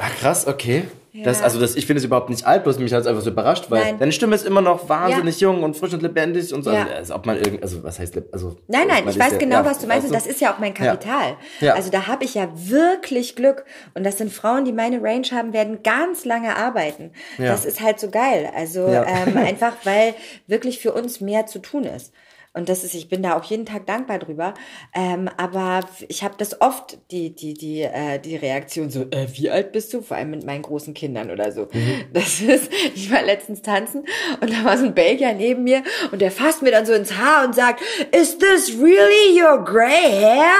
Ah krass, okay. Das, also das, ich finde es überhaupt nicht alt, bloß mich hat es einfach so überrascht, weil Nein. deine Stimme ist immer noch wahnsinnig jung und frisch und lebendig und so. Ja. Also, ob man irgend, also was heißt, also. Nein, nein, ich weiß ja- genau, ja, was du meinst. Und das ist ja auch mein Ja. Kapital. Ja. Also da habe ich ja wirklich Glück. Und das sind Frauen, die meine Range haben, werden ganz lange arbeiten. Ja. Das ist halt so geil. Also Ja. ähm, einfach, weil wirklich für uns mehr zu tun ist. Und das ist, ich bin da auch jeden Tag dankbar drüber. Ähm, aber ich habe das oft, die, die, die, äh, die Reaktion so, äh, wie alt bist du? Vor allem mit meinen großen Kindern oder so. Das ist, ich war letztens tanzen und da war so ein Belgier neben mir und der fasst mir dann so ins Haar und sagt, is this really your gray hair?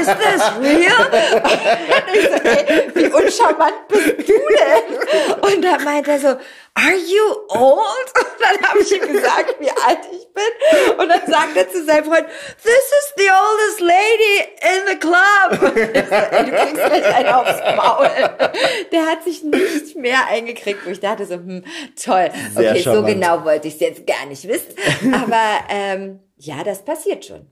Is this real? Und ich so, ey, wie uncharmant bist du denn? Und da meint er so, are you old? Und dann habe ich ihm gesagt, wie alt ich bin. Und dann sagt er zu seinem Freund, this is the oldest lady in the club. So, ey, du kriegst gleich einen aufs Maul. Der hat sich nicht mehr eingekriegt, wo ich dachte so, hm, toll. Sehr Okay, so charmant. genau wollte ich es jetzt gar nicht wissen. Aber ähm, ja, das passiert schon.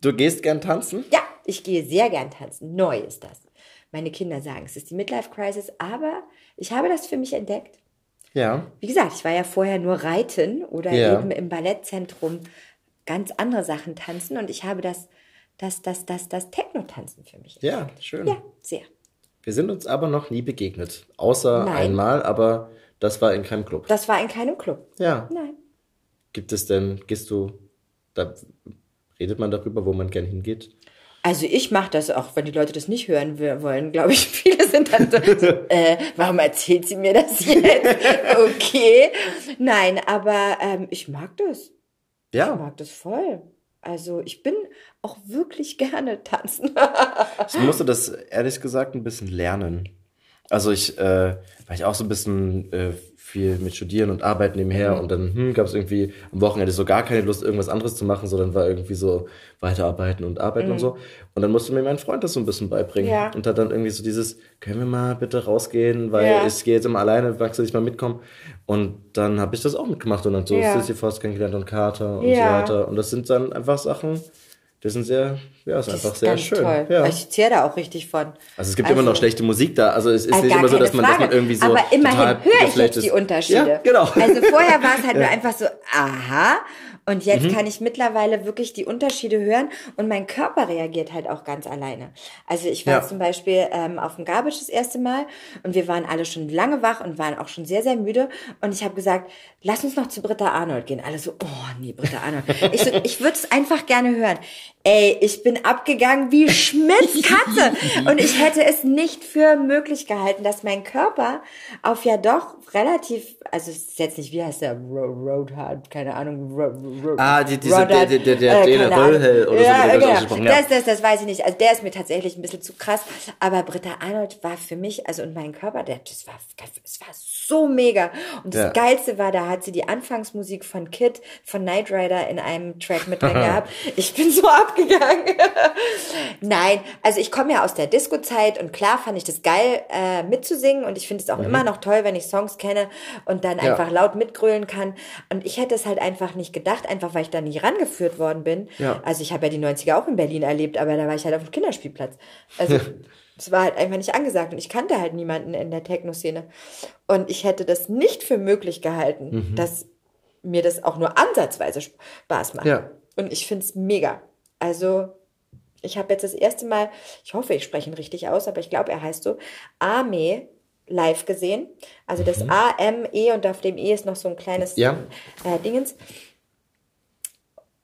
Du gehst gern tanzen? Ja, ich gehe sehr gern tanzen. Neu ist das. Meine Kinder sagen, es ist die Midlife Crisis, aber ich habe das für mich entdeckt. Ja. Wie gesagt, ich war ja vorher nur reiten oder Ja. eben im Ballettzentrum ganz andere Sachen tanzen und ich habe das dass das, das, das Techno-Tanzen für mich ist. Ja, schön. Ja, sehr. Wir sind uns aber noch nie begegnet. Außer Nein. einmal, aber das war in keinem Club. Das war in keinem Club. Ja. Nein. Gibt es denn, gehst du, da redet man darüber, wo man gern hingeht? Also ich mache das auch, wenn die Leute das nicht hören wollen, glaube ich. Viele sind dann so, so äh, warum erzählt sie mir das jetzt? Okay. Nein, aber ähm, ich mag das. Ich Ja, mag das voll. Also ich bin auch wirklich gerne tanzen. ich musste das ehrlich gesagt ein bisschen lernen. Also ich, äh, weil ich auch so ein bisschen äh, viel mit Studieren und Arbeiten nebenher Mhm. und dann hm, gab es irgendwie am Wochenende so gar keine Lust, irgendwas anderes zu machen, sondern war irgendwie so weiterarbeiten und arbeiten und so. Und dann musste mir mein Freund das so ein bisschen beibringen. Mhm. Ja. Und hat dann irgendwie so dieses, können wir mal bitte rausgehen, weil Ja. ich gehe jetzt immer alleine, magst du nicht mal mitkommen? Und dann habe ich das auch mitgemacht und dann so Ja. Sisyphos kennengelernt und Carter und so weiter. Und das sind dann einfach Sachen, die sind sehr, ja, ist Das einfach ist sehr schön. toll. Ja. Ich zehre da auch richtig von. Also es gibt immer noch schlechte Musik da. Also es ist Äh, nicht immer so, dass man, dass man irgendwie so Aber immerhin total höre ich jetzt die. Unterschiede. Ja, genau. Also vorher war es halt nur einfach so, aha. Und jetzt kann ich mittlerweile wirklich die Unterschiede hören und mein Körper reagiert halt auch ganz alleine. Also ich war Ja. zum Beispiel ähm, auf dem Garbage das erste Mal und wir waren alle schon lange wach und waren auch schon sehr, sehr müde. Und ich habe gesagt, lass uns noch zu Britta Arnold gehen. Alle so, oh nee, Britta Arnold. Ich, so, ich würde es einfach gerne hören. Ey, ich bin abgegangen wie Schmitz Katze. Und ich hätte es nicht für möglich gehalten, dass mein Körper auf ja doch relativ, also es ist jetzt nicht, wie heißt der, Ro Roadhard, keine Ahnung, Ro Ro Ah, die- diese- der- der- der- der äh. Röhel oder so ja, das genau. ausgesprochen, ja. Das, das, das weiß ich nicht. Also der ist mir tatsächlich ein bisschen zu krass. Aber Britta Arnold war für mich, also und mein Körper, der, das war, es war so mega. Und das Ja. Geilste war, da hat sie die Anfangsmusik von Kid, von Knight Rider in einem Track mit drin gehabt. Ich bin so abgegangen. Nein, also ich komme ja aus der Disco-Zeit und klar fand ich das geil äh, mitzusingen und ich finde es auch immer noch toll, wenn ich Songs kenne und dann Mhm. Ja. einfach laut mitgrölen kann. Und ich hätte es halt einfach nicht gedacht, einfach weil ich da nicht rangeführt worden bin. Ja. Also ich habe ja die 90er auch in Berlin erlebt, aber da war ich halt auf dem Kinderspielplatz. Also es war halt einfach nicht angesagt und ich kannte halt niemanden in der Techno-Szene. Und ich hätte das nicht für möglich gehalten, Mhm. dass mir das auch nur ansatzweise Spaß macht. Ja. Und ich finde es mega. Also ich habe jetzt das erste Mal, ich hoffe, ich spreche ihn richtig aus, aber ich glaube, er heißt so, Ame live gesehen. Also das A, M, E und auf dem E ist noch so ein kleines Ja. äh, Dingens.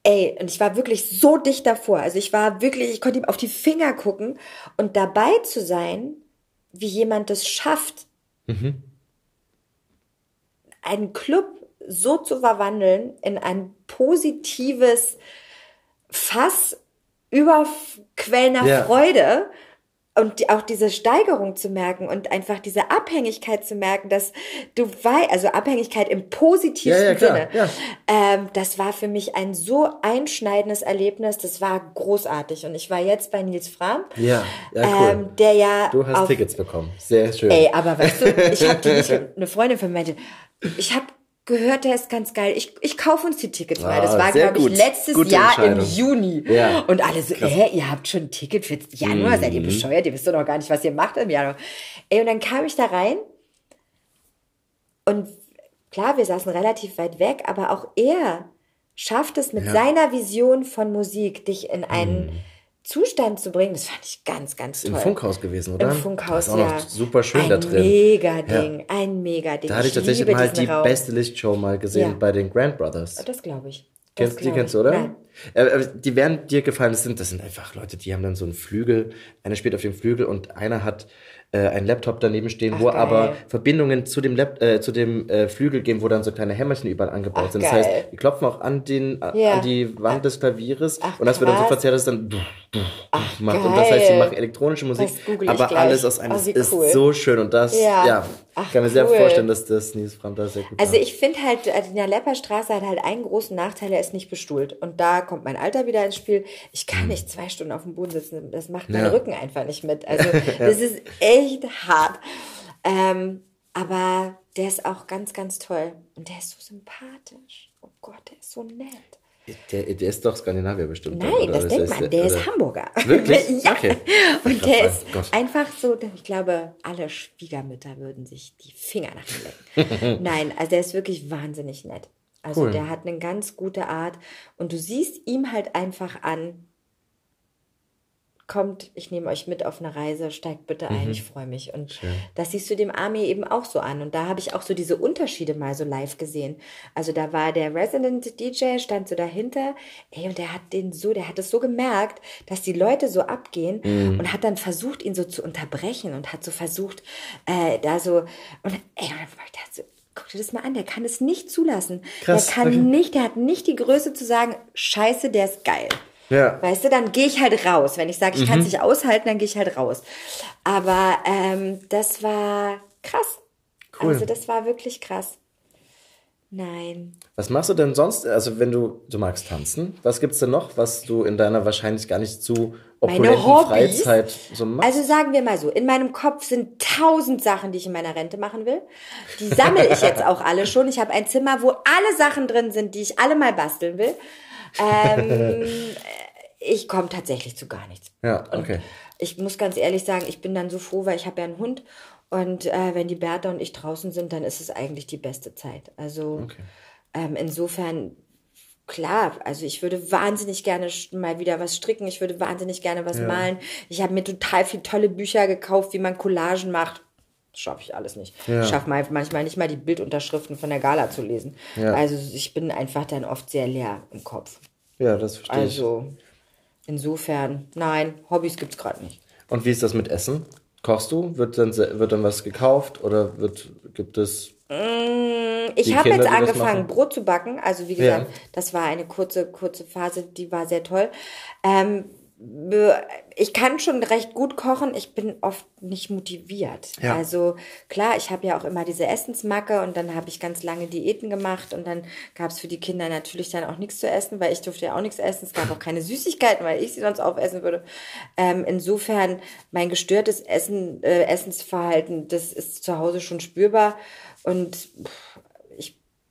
Ey, und ich war wirklich so dicht davor. Also ich war wirklich, ich konnte ihm auf die Finger gucken und dabei zu sein, wie jemand das schafft, einen Club so zu verwandeln in ein positives Fass überquellender Ja. Freude und die, auch diese Steigerung zu merken und einfach diese Abhängigkeit zu merken, dass du weißt, also Abhängigkeit im positivsten Ja, ja, klar, Sinne. ja. Ähm, das war für mich ein so einschneidendes Erlebnis, das war großartig. Und ich war jetzt bei Nils Fram, Ja, ja, cool. ähm, der ja Du hast auf Tickets bekommen. Sehr schön. Ey, aber weißt du, ich habe eine Freundin von mir ich habe gehört, der ist ganz geil. Ich, ich kaufe uns die Tickets mal. Das Ah, war, sehr glaube ich, letztes Jahr im. Juni. Ja. Und alle so, hä, ihr habt schon ein Ticket für Januar? Seid ihr Mhm. bescheuert? Ihr wisst doch noch gar nicht, was ihr macht im Januar. Ey, und dann kam ich da rein und klar, wir saßen relativ weit weg, aber auch er schafft es mit Ja. seiner Vision von Musik, dich in einen Zustand zu bringen. Das fand ich ganz, ganz toll. Im Funkhaus gewesen, oder? Im Funkhaus, Das ist auch ja. noch super schön ein da drin. Mega-Ding, ein Mega-Ding. Da hatte ich tatsächlich liebe mal die Raum. beste Lichtshow mal gesehen Ja. bei den Grand Brothers. Das glaube ich. Kennst, die kennst du, ich. oder? Äh, aber die werden dir gefallen. Das sind, das sind einfach Leute, die haben dann so einen Flügel. Einer spielt auf dem Flügel und einer hat äh, einen Laptop daneben stehen, Ach, wo geil. aber Verbindungen zu dem, Lap äh, zu dem äh, Flügel gehen, wo dann so kleine Hämmerchen überall angebaut Ach, sind. Das geil. heißt, die klopfen auch an, den, Ja. an die Wand des Klavieres Ach, und das wird dann so verzerrt, dass es dann Ach, macht. Und das heißt, sie geil. machen elektronische Musik, aber alles aus einem. Ist cool. so schön und das, Ja. ja, Ach, kann mir sehr cool. vorstellen, dass das Nils Fram da sehr gut Also macht. ich finde halt, äh, die Lepperstraße hat halt einen großen Nachteil, er ist nicht bestuhlt. Und da kommt mein Alter wieder ins Spiel. Ich kann nicht zwei Stunden auf dem Boden sitzen. Das macht mein Hm. Ja. Rücken einfach nicht mit. Also das ist echt hart. Ähm, aber der ist auch ganz, ganz toll. Und der ist so sympathisch. Oh Gott, der ist so nett. Der, der ist doch Skandinavier bestimmt. Nein, oder? das denkt heißt, man. Der ist oder- Hamburger. Wirklich? ja. Okay. Und der ist Gott. einfach so, ich glaube, alle Schwiegermütter würden sich die Finger nach ihm lecken. Nein, also der ist wirklich wahnsinnig nett. Also Cool. der hat eine ganz gute Art und du siehst ihm halt einfach an, kommt, ich nehme euch mit auf eine Reise, steigt bitte Mhm. ein, ich freue mich. Und das siehst du dem Army eben auch so an. Und da habe ich auch so diese Unterschiede mal so live gesehen. Also da war der Resident DJ, stand so dahinter, ey, und der hat den so, der hat es so gemerkt, dass die Leute so abgehen Mhm. und hat dann versucht, ihn so zu unterbrechen und hat so versucht, äh, da so, und ey, und dann da so, Guck dir das mal an, der kann es nicht zulassen. Krass, der kann okay. nicht, der hat nicht die Größe zu sagen, scheiße, der ist geil. Ja. Weißt du, dann gehe ich halt raus. Wenn ich sage, ich kann es nicht aushalten, dann gehe ich halt raus. Aber ähm, das war krass. Cool. Also das war wirklich krass. Nein. Was machst du denn sonst? Also, wenn du, du magst tanzen, was gibt's denn noch, was du in deiner wahrscheinlich gar nicht zu opulenten Hobbys? Freizeit so machst? Also sagen wir mal so, in meinem Kopf sind tausend Sachen, die ich in meiner Rente machen will. Die sammle ich jetzt auch alle schon. Ich habe ein Zimmer, wo alle Sachen drin sind, die ich alle mal basteln will. Ähm, ich komme tatsächlich zu gar nichts. ja, okay. Ich muss ganz ehrlich sagen, ich bin dann so froh, weil ich habe ja einen Hund. Und äh, wenn die Bertha und ich draußen sind, dann ist es eigentlich die beste Zeit. Also ähm, insofern, klar, also ich würde wahnsinnig gerne mal wieder was stricken. Ich würde wahnsinnig gerne was malen. Ich habe mir total viele tolle Bücher gekauft, wie man Collagen macht. Schaffe ich alles nicht. Ich schaffe mal manchmal nicht mal die Bildunterschriften von der Gala zu lesen. Ja. Also ich bin einfach dann oft sehr leer im Kopf. Ja, das verstehe ich. Also insofern, nein, Hobbys gibt's gerade nicht. Und wie ist das mit Essen? Kochst du? Wird dann, wird dann was gekauft oder wird, gibt es. Ich Die habe jetzt angefangen. Brot zu backen. Also wie gesagt, Ja. das war eine kurze, kurze Phase, die war sehr toll. Ähm, ich kann schon recht gut kochen, ich bin oft nicht motiviert. Ja. Also klar, ich habe ja auch immer diese Essensmacke und dann habe ich ganz lange Diäten gemacht und dann gab es für die Kinder natürlich dann auch nichts zu essen, weil ich durfte ja auch nichts essen. Es gab auch keine Süßigkeiten, weil ich sie sonst aufessen würde. Ähm, insofern mein gestörtes Essen, äh, Essensverhalten, das ist zu Hause schon spürbar und pff,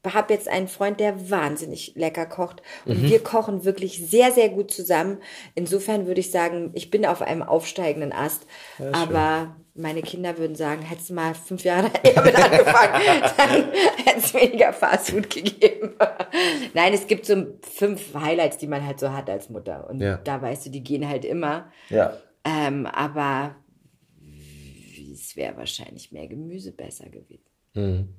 habe jetzt einen Freund, der wahnsinnig lecker kocht. Und wir kochen wirklich sehr, sehr gut zusammen. Insofern würde ich sagen, ich bin auf einem aufsteigenden Ast. aber meine Kinder würden sagen, hättest du mal fünf Jahre eher mit angefangen, dann hätte es weniger Fastfood gegeben. Nein, es gibt so fünf Highlights, die man halt so hat als Mutter. Und Ja. da weißt du, die gehen halt immer. Ja. Ähm, aber es wäre wahrscheinlich mehr Gemüse besser gewesen.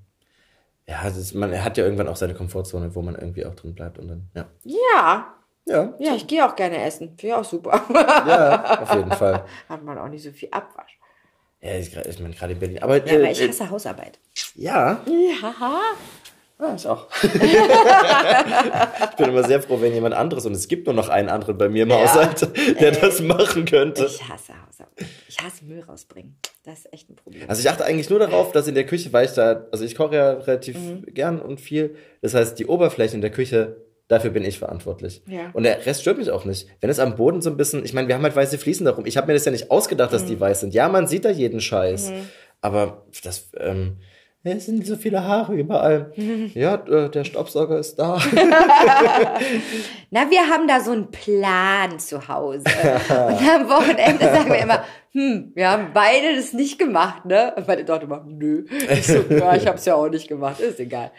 Ja, ist, man hat ja irgendwann auch seine Komfortzone, wo man irgendwie auch drin bleibt und dann, ja. Ja, Ja, Ja, ich gehe auch gerne essen. Finde ich auch super. ja, auf jeden Fall. Hat man auch nicht so viel Abwasch. Ja, ich, ich meine, gerade in Berlin. Aber, Ja, äh, aber ich äh, hasse Hausarbeit. ja, Ja. ja, ich auch. ich bin immer sehr froh, wenn jemand anderes, und es gibt nur noch einen anderen bei mir im Haushalt, der das machen könnte. Ich hasse Hausarbeit. Ich hasse Müll rausbringen. Das ist echt ein Problem. Also ich achte eigentlich nur darauf, dass in der Küche, weil ich da, also ich koche ja relativ gern und viel. Das heißt, die Oberfläche in der Küche, dafür bin ich verantwortlich. Ja. Und der Rest stört mich auch nicht. Wenn es am Boden so ein bisschen, ich meine, wir haben halt weiße Fliesen darum. Ich habe mir das ja nicht ausgedacht, dass die weiß sind. Ja, man sieht da jeden Scheiß. Aber das, ähm, es sind so viele Haare überall. Ja, äh, der Staubsauger ist da. Na, wir haben da so einen Plan zu Hause. Und am Wochenende sagen wir immer, hm, wir haben beide das nicht gemacht, ne? Und meine Tochter macht, nö. Ich so, ja, ich hab's ja auch nicht gemacht, ist egal.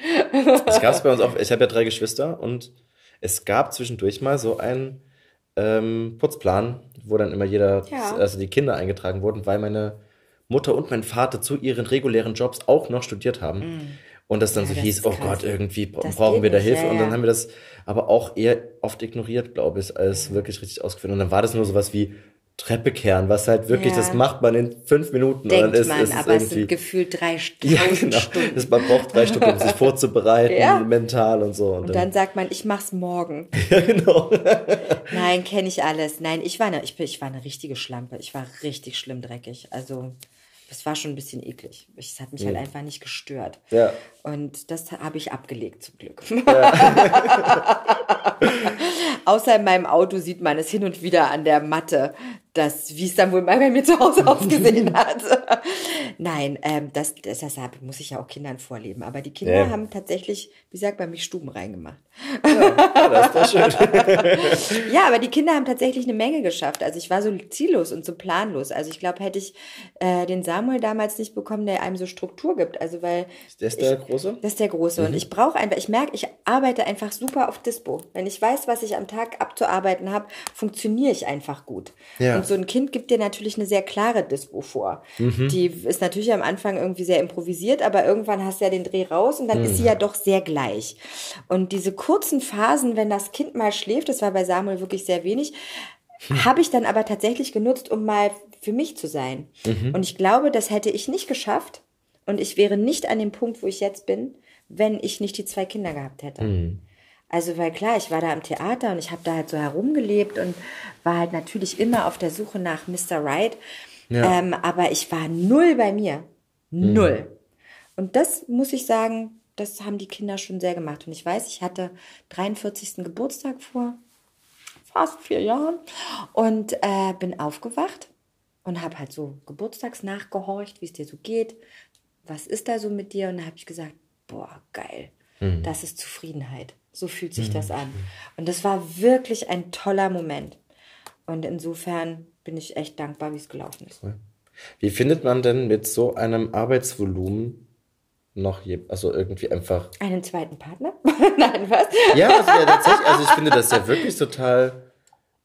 Es gab bei uns auch, ich habe ja drei Geschwister und es gab zwischendurch mal so einen ähm, Putzplan, wo dann immer jeder, Ja. also die Kinder eingetragen wurden, weil meine Mutter und mein Vater zu ihren regulären Jobs auch noch studiert haben. Und das dann. Ja, so das hieß, oh krass. Gott, irgendwie Das brauchen wir da nicht, Hilfe. ja, Und dann ja. haben wir das aber auch eher oft ignoriert, glaube ich, als wirklich richtig ausgeführt. Und dann war das nur sowas wie Treppe kehren, was halt wirklich, Ja. das macht man in fünf Minuten. und Denkt dann ist, man, ist es aber es irgendwie, sind gefühlt drei ja, tausend genau. Stunden. Das, man braucht drei Stunden, um sich vorzubereiten, Ja. mental und so. Und dann sagt man, ich mach's morgen. ja, genau. Nein, kenne ich alles. Nein, ich war, eine, ich, ich war eine richtige Schlampe. Ich war richtig schlimm dreckig. Also, das war schon ein bisschen eklig. Ich- Es hat mich halt einfach nicht gestört. Ja. Und das habe ich abgelegt, zum Glück. Außer in meinem Auto sieht man es hin und wieder an der Matte, dass, wie es dann wohl mal bei mir zu Hause ausgesehen hat. Nein, ähm, das, das, deshalb muss ich ja auch Kindern vorleben. Aber die Kinder Ja. haben tatsächlich, wie sagt man, mich Stuben reingemacht. Ja, das ist doch schön. Ja, aber die Kinder haben tatsächlich eine Menge geschafft. Also ich war so ziellos und so planlos. Also ich glaube, hätte ich äh, den Samuel damals nicht bekommen, der einem so Struktur gibt. Also weil ist der Große? das ist der Große. Und ich brauche einfach, ich merke, ich arbeite einfach super auf Dispo. Wenn ich weiß, was ich am Tag abzuarbeiten habe, funktioniere ich einfach gut. Ja. Und so ein Kind gibt dir natürlich eine sehr klare Dispo vor. Mhm. Die ist natürlich am Anfang irgendwie sehr improvisiert, aber irgendwann hast du ja den Dreh raus und dann ist sie Mhm. ja doch sehr gleich. Und diese kurzen Phasen, wenn das Kind mal schläft, das war bei Samuel wirklich sehr wenig, Hm. habe ich dann aber tatsächlich genutzt, um mal für mich zu sein. Mhm. Und ich glaube, das hätte ich nicht geschafft und ich wäre nicht an dem Punkt, wo ich jetzt bin, wenn ich nicht die zwei Kinder gehabt hätte. Mhm. Also, weil klar, ich war da am Theater und ich habe da halt so herumgelebt und war halt natürlich immer auf der Suche nach Mr. Right. Ja. Ähm, aber ich war null bei mir. Null. Und das muss ich sagen, das haben die Kinder schon sehr gemacht. Und ich weiß, ich hatte 43. Geburtstag vor fast vier Jahren und äh, bin aufgewacht und habe halt so geburtstags nachgehorcht, wie es dir so geht. Was ist da so mit dir? Und da habe ich gesagt, boah, geil. Das ist Zufriedenheit. So fühlt sich das an. Und das war wirklich ein toller Moment. Und insofern bin ich echt dankbar, wie es gelaufen ist. Wie findet man denn mit so einem Arbeitsvolumen noch je, also irgendwie einfach. Einen zweiten Partner? Nein, was? Ja, also ja, tatsächlich, also ich finde das ja wirklich total.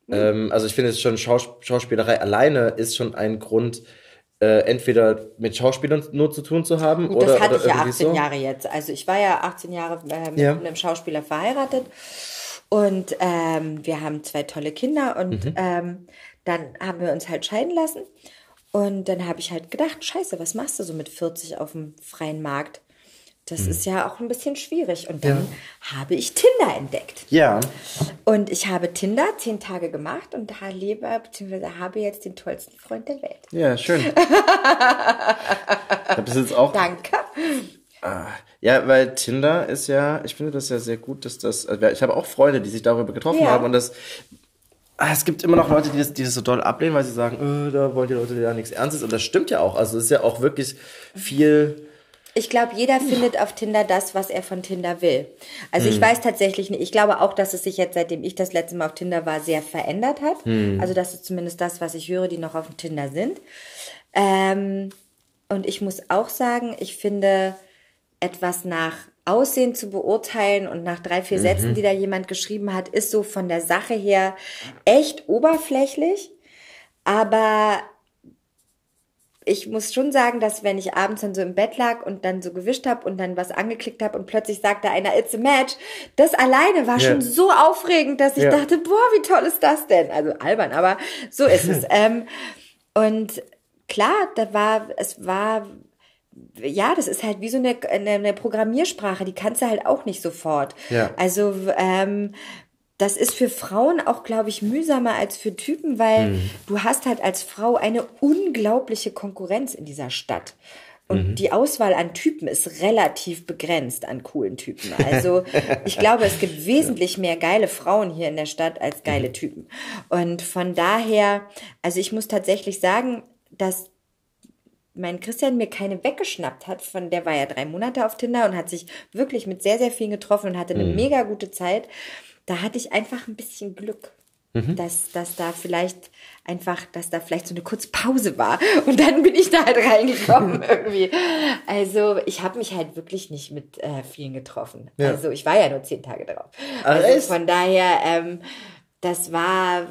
Ähm, also ich finde es schon Schaus Schauspielerei alleine ist schon ein Grund, äh, entweder mit Schauspielern nur zu tun zu haben Gut, oder, das hatte oder ich ja irgendwie 18 so. Jahre jetzt. Also ich war ja 18 Jahre äh, mit Ja. einem Schauspieler verheiratet und ähm, wir haben zwei tolle Kinder und Mhm. ähm, dann haben wir uns halt scheiden lassen und dann habe ich halt gedacht, scheiße, was machst du so mit 40 auf dem freien Markt? Das ist ja auch ein bisschen schwierig. Und dann Mhm. Ja. habe ich Tinder entdeckt. Ja, Und ich habe Tinder zehn Tage gemacht und da lebe bzw. habe jetzt den tollsten Freund der Welt. ja, schön. habe das jetzt auch Danke. Ja, weil Tinder ist ja, ich finde das ja sehr gut, dass das, also ich habe auch Freunde, die sich darüber getroffen Ja. haben und das, ah, es gibt immer noch Leute, die das, die das so doll ablehnen, weil sie sagen, äh, da wollen die Leute ja nichts Ernstes und das stimmt ja auch, also es ist ja auch wirklich viel, Ich glaube, jeder findet auf Tinder das, was er von Tinder will. Also Hm. ich weiß tatsächlich nicht. Ich glaube auch, dass es sich jetzt, seitdem ich das letzte Mal auf Tinder war, sehr verändert hat. Hm. Also das ist zumindest das, was ich höre, die noch auf Tinder sind. Ähm, und ich muss auch sagen, ich finde, etwas nach Aussehen zu beurteilen und nach drei, vier Sätzen, die da jemand geschrieben hat, ist so von der Sache her echt oberflächlich. Aber ich muss schon sagen, dass wenn ich abends dann so im Bett lag und dann so gewischt habe und dann was angeklickt habe und plötzlich sagte einer, it's a match, das alleine war Ja. schon so aufregend, dass ich Ja. dachte, boah, wie toll ist das denn? Also albern, aber so ist es. ähm, und klar, da war, es war, ja, das ist halt wie so eine, eine, eine Programmiersprache, die kannst du halt auch nicht sofort. Ja. Also, ähm, das ist für Frauen auch, glaube ich, mühsamer als für Typen, weil du hast halt als Frau eine unglaubliche Konkurrenz in dieser Stadt. Und die Auswahl an Typen ist relativ begrenzt an coolen Typen. Also ich glaube, es gibt wesentlich mehr geile Frauen hier in der Stadt als geile Typen. Und von daher, also ich muss tatsächlich sagen, dass mein Christian mir keine weggeschnappt hat, von der war ja drei Monate auf Tinder und hat sich wirklich mit sehr, sehr vielen getroffen und hatte eine mega gute Zeit. Da hatte ich einfach ein bisschen Glück. Dass, dass da vielleicht einfach, dass da vielleicht so eine kurze Pause war und dann bin ich da halt reingekommen irgendwie. Also ich habe mich halt wirklich nicht mit äh, vielen getroffen. Ja. Also ich war ja nur zehn Tage drauf. Also echt? von daher, ähm, das war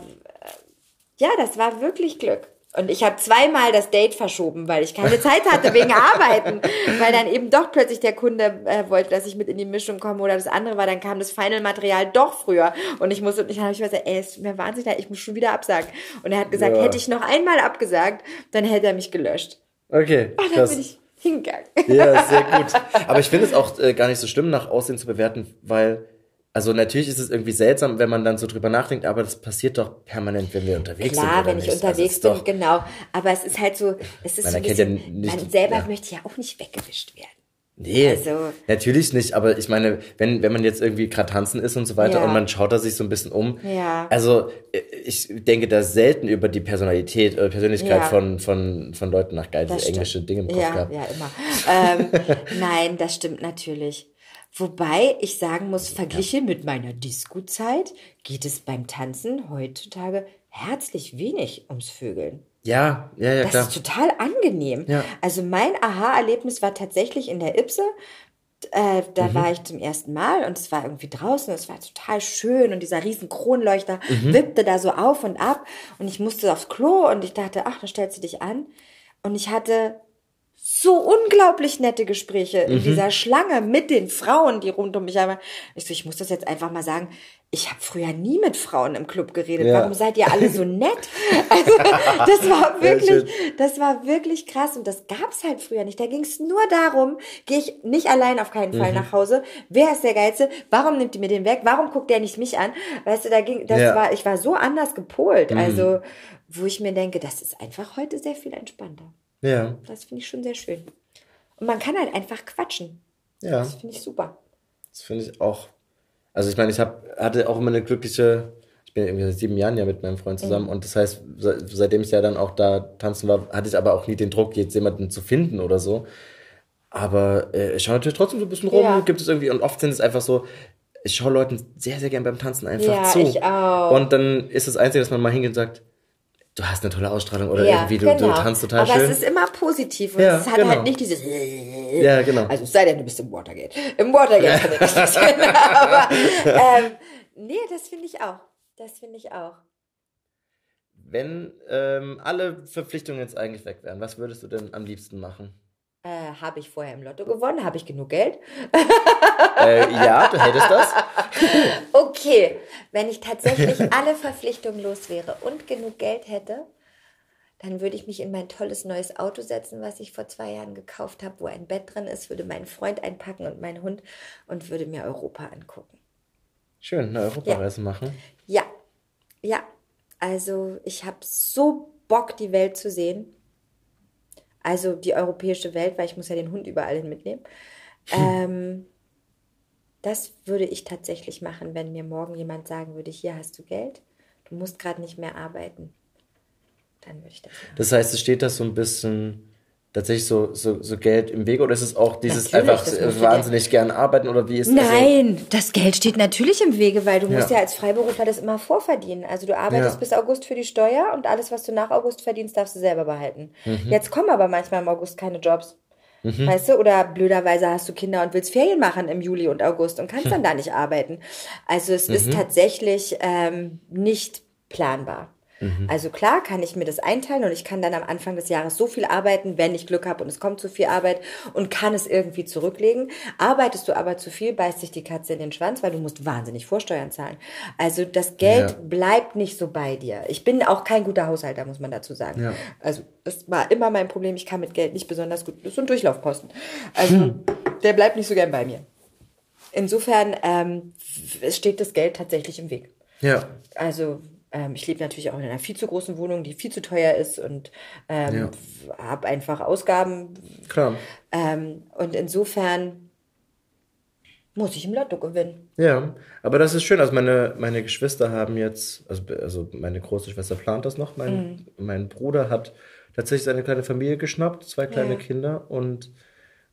ja, das war wirklich Glück. Und ich habe zweimal das Date verschoben, weil ich keine Zeit hatte wegen Arbeiten. Weil dann eben doch plötzlich der Kunde äh, wollte, dass ich mit in die Mischung komme. Oder das andere war, dann kam das Final-Material doch früher. Und ich musste, und ich habe ich gesagt, ey, es ist mir wahnsinnig ich muss schon wieder absagen. Und er hat gesagt, Ja. hätte ich noch einmal abgesagt, dann hätte er mich gelöscht. okay, Und dann bin ich hingegangen. Ja, sehr gut. Aber ich finde es auch äh, gar nicht so schlimm, nach Aussehen zu bewerten, weil, also natürlich ist es irgendwie seltsam, wenn man dann so drüber nachdenkt, aber das passiert doch permanent, wenn wir unterwegs sind. Klar, wenn ich nicht? Also unterwegs ist bin, doch- genau. Aber es ist halt so, es ist Man so ein erkennt ja bisschen, nicht- man selber ja. möchte ja auch nicht weggewischt werden. Nee, Also- natürlich nicht, aber ich meine, wenn, wenn man jetzt irgendwie gerade tanzen ist und so weiter Ja. und man schaut da sich so ein bisschen um. Ja. Also äh, ich denke da selten über die Personalität oder Persönlichkeit Ja. von, von, von Leuten nach geil, Das englische. Dinge im Kopf ja, gehabt. Ja, immer. ähm, nein, das stimmt natürlich. Wobei ich sagen muss, verglichen mit meiner Disco-Zeit geht es beim Tanzen heutzutage herzlich wenig ums Vögeln. Ja, ja, ja, Das klar. ist total angenehm. Ja. Also mein Aha-Erlebnis war tatsächlich in der Ipse. äh, da war ich zum ersten Mal und es war irgendwie draußen, es war total schön und dieser riesen Kronleuchter wippte da so auf und ab und ich musste aufs Klo und ich dachte, ach, da stellst du dich an. Und ich hatte so unglaublich nette Gespräche in dieser Schlange mit den Frauen, die rund um mich waren. Ich so, ich muss das jetzt einfach mal sagen. Ich habe früher nie mit Frauen im Club geredet. Ja. Warum seid ihr alle so nett? Also, das war wirklich, das war wirklich krass und das gab's halt früher nicht. Da ging's nur darum, gehe ich nicht allein auf keinen Mhm. Fall nach Hause. Wer ist der Geilste? Warum nimmt die mir den weg? Warum guckt der nicht mich an? Weißt du, da ging, das Ja. Mhm. war, ich war so anders gepolt. Also, wo ich mir denke, das ist einfach heute sehr viel entspannter. Ja, Das finde ich schon sehr schön. Und man kann halt einfach quatschen. ja. Das finde ich super. Das finde ich auch. Also ich meine, ich hab, hatte auch immer eine glückliche, ich bin irgendwie seit sieben Jahren ja mit meinem Freund zusammen Mhm. und das heißt, se- seitdem ich ja dann auch da tanzen war, hatte ich aber auch nie den Druck, jetzt jemanden zu finden oder so. Aber äh, ich schaue natürlich trotzdem so ein bisschen rum, Ja. gibt es irgendwie, und oft sind es einfach so, ich schaue Leuten sehr, sehr gern beim Tanzen einfach Ja, zu. ich auch. Und dann ist das Einzige, dass man mal hingeht und sagt, du hast eine tolle Ausstrahlung oder ja, irgendwie, du, genau. du tanzt total Aber schön. es ist immer positiv und Ja, es hat genau. halt nicht dieses. Ja, genau. Also es sei denn, du bist im Watergate. Im Watergate kann ich nicht sehen. Aber ähm, nee, das finde ich auch. Das finde ich auch. Wenn ähm, alle Verpflichtungen jetzt eigentlich weg wären, was würdest du denn am liebsten machen? Äh, habe ich vorher im Lotto gewonnen? Habe ich genug Geld? äh, ja, du hättest das. Okay, wenn ich tatsächlich alle Verpflichtungen los wäre und genug Geld hätte, dann würde ich mich in mein tolles neues Auto setzen, was ich vor zwei Jahren gekauft habe, wo ein Bett drin ist, würde meinen Freund einpacken und meinen Hund und würde mir Europa angucken. Schön, eine Europareise machen. Ja, ja. Also ich habe so Bock, die Welt zu sehen. Also die europäische Welt, weil ich muss ja den Hund überall hin mitnehmen. Ähm, das würde ich tatsächlich machen, wenn mir morgen jemand sagen würde, hier hast du Geld, du musst gerade nicht mehr arbeiten. Dann würde ich das machen. Das heißt, es steht da so ein bisschen tatsächlich so, so, so Geld im Weg oder ist es auch dieses Natürlich, einfach wahnsinnig gern arbeiten oder wie ist Also, Nein, das Geld steht natürlich im Wege, weil du musst Ja. ja als Freiberufler das immer vorverdienen. Also du arbeitest Ja. bis August für die Steuer und alles, was du nach August verdienst, darfst du selber behalten. Mhm. Jetzt kommen aber manchmal im August keine Jobs. Weißt du, oder blöderweise hast du Kinder und willst Ferien machen im Juli und August und kannst dann da nicht arbeiten. Also es Mhm. ist tatsächlich ähm, nicht planbar. Mhm. Also klar kann ich mir das einteilen und ich kann dann am Anfang des Jahres so viel arbeiten, wenn ich Glück habe und es kommt zu viel Arbeit und kann es irgendwie zurücklegen. Arbeitest du aber zu viel, beißt sich die Katze in den Schwanz, weil du musst wahnsinnig Vorsteuern zahlen. Also das Geld Ja. bleibt nicht so bei dir. Ich bin auch kein guter Haushalter, muss man dazu sagen. Ja. Also das war immer mein Problem. Ich kann mit Geld nicht besonders gut. Das ist so ein Durchlaufposten. Also der bleibt nicht so gern bei mir. Insofern ähm, steht das Geld tatsächlich im Weg. Ja. Also ähm, ich lebe natürlich auch in einer viel zu großen Wohnung, die viel zu teuer ist und ähm, habe einfach Ausgaben. Klar. Ähm, und insofern muss ich im Lotto gewinnen. Ja, aber das ist schön. Also meine, meine Geschwister haben jetzt, also, also meine große Schwester plant das noch. Mein, Mhm. mein Bruder hat tatsächlich seine kleine Familie geschnappt, zwei kleine Ja. Kinder und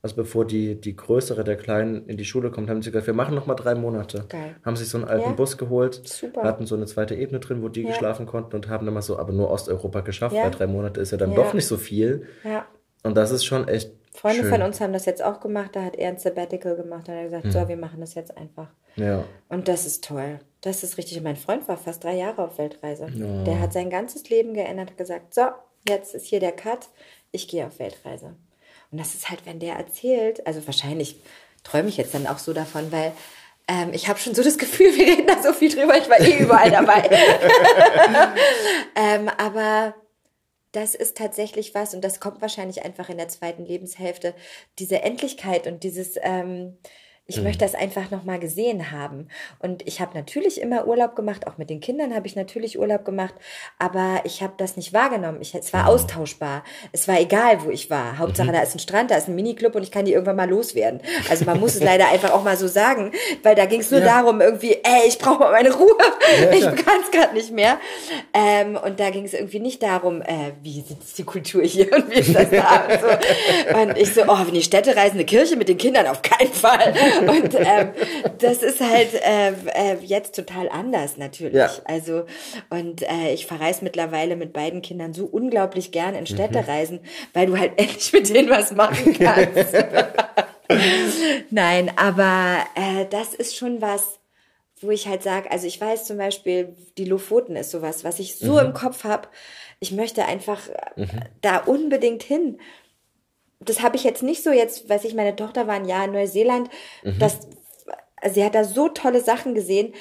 also bevor die, die größere der Kleinen in die Schule kommt, haben sie gesagt, wir machen noch mal drei Monate. Geil. Haben sich so einen alten Ja. Bus geholt, Super. hatten so eine zweite Ebene drin, wo die Ja. geschlafen konnten und haben dann mal so, aber nur Osteuropa geschafft, Ja. weil drei Monate ist ja dann Ja. doch nicht so viel. Ja. Und das ist schon echt Freunde schön. von uns haben das jetzt auch gemacht. Da hat er ein Sabbatical gemacht. Da hat er gesagt, so, wir machen das jetzt einfach. Ja. Und das ist toll. Das ist richtig. Und Mein Freund war fast drei Jahre auf Weltreise. Der hat sein ganzes Leben geändert, gesagt, so, jetzt ist hier der Cut, ich gehe auf Weltreise. Und das ist halt, wenn der erzählt, also wahrscheinlich träume ich jetzt dann auch so davon, weil ähm, ich habe schon so das Gefühl, wir reden da so viel drüber, ich war eh überall dabei. ähm, aber das ist tatsächlich was und das kommt wahrscheinlich einfach in der zweiten Lebenshälfte. Diese Endlichkeit und dieses, ähm, ich möchte das einfach nochmal gesehen haben. Und ich habe natürlich immer Urlaub gemacht, auch mit den Kindern habe ich natürlich Urlaub gemacht, aber ich habe das nicht wahrgenommen. Ich, es war austauschbar. Es war egal, wo ich war. Hauptsache, da ist ein Strand, da ist ein Miniclub und ich kann die irgendwann mal loswerden. Also man muss es leider einfach auch mal so sagen, weil da ging es nur Ja. darum, irgendwie, ey, ich brauche mal meine Ruhe. ich klar. kann es gerade nicht mehr. Ähm, und da ging es irgendwie nicht darum, äh, wie ist die Kultur hier und wie ist das da und so. Und ich so, oh, wenn die Städte reisen, eine Kirche mit den Kindern, auf keinen Fall. Und ähm, das ist halt äh, äh, jetzt total anders natürlich. Ja. Also und äh, ich verreise mittlerweile mit beiden Kindern so unglaublich gern in Städtereisen, weil du halt endlich mit denen was machen kannst. Nein, aber äh, das ist schon was, wo ich halt sage, also ich weiß zum Beispiel, die Lofoten ist sowas, was ich so im Kopf habe. Ich möchte einfach äh, da unbedingt hin. Das habe ich jetzt nicht so jetzt, weiß ich, meine Tochter war ein Jahr in Neuseeland. Das, sie hat da so tolle Sachen gesehen,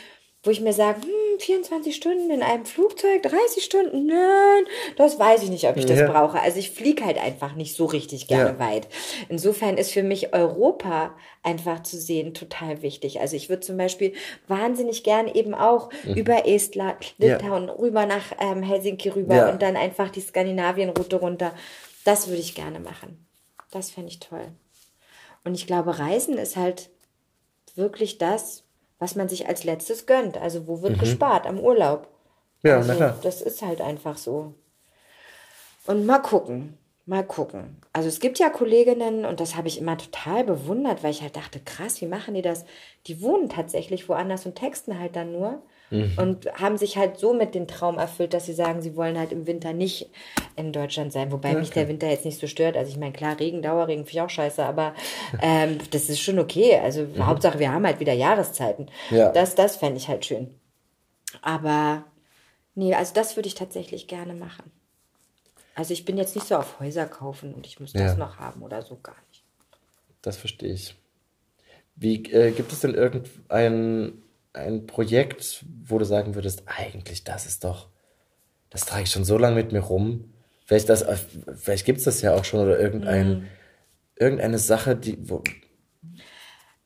wo ich mir sage, hm, 24 Stunden in einem Flugzeug, 30 Stunden, nein, das weiß ich nicht, ob ich das Ja. brauche. Also ich fliege halt einfach nicht so richtig gerne Ja. weit. Insofern ist für mich Europa einfach zu sehen total wichtig. Also ich würde zum Beispiel wahnsinnig gern eben auch über Estland, Mhm. Ja. Litauen, rüber nach ähm, Helsinki rüber und dann einfach die Skandinavien-Route runter. Das würde ich gerne machen. Das fände ich toll. Und ich glaube, Reisen ist halt wirklich das, was man sich als letztes gönnt. Also wo wird gespart? Am Urlaub. Mhm. Ja, also, na klar. Das ist halt einfach so. Und mal gucken, mal gucken. Also es gibt ja Kolleginnen und das habe ich immer total bewundert, weil ich halt dachte, krass, wie machen die das? Die wohnen tatsächlich woanders und texten halt dann nur Mhm. und haben sich halt so mit dem Traum erfüllt, dass sie sagen, sie wollen halt im Winter nicht in Deutschland sein, wobei mich der Winter jetzt nicht so stört. Also ich meine, klar, Regen, Dauerregen finde ich auch scheiße, aber ähm, das ist schon okay. Also Hauptsache, wir haben halt wieder Jahreszeiten. Mhm. Ja. Das, das fände ich halt schön. Aber nee, also das würde ich tatsächlich gerne machen. Also ich bin jetzt nicht so auf Häuser kaufen und ich muss das Ja. noch haben oder so gar nicht. Das verstehe ich. Wie äh, gibt es denn irgendein ein Projekt, wo du sagen würdest, eigentlich das ist doch, das trage ich schon so lange mit mir rum. Vielleicht das, vielleicht gibt es das ja auch schon oder irgendein, Mhm. irgendeine Sache, die,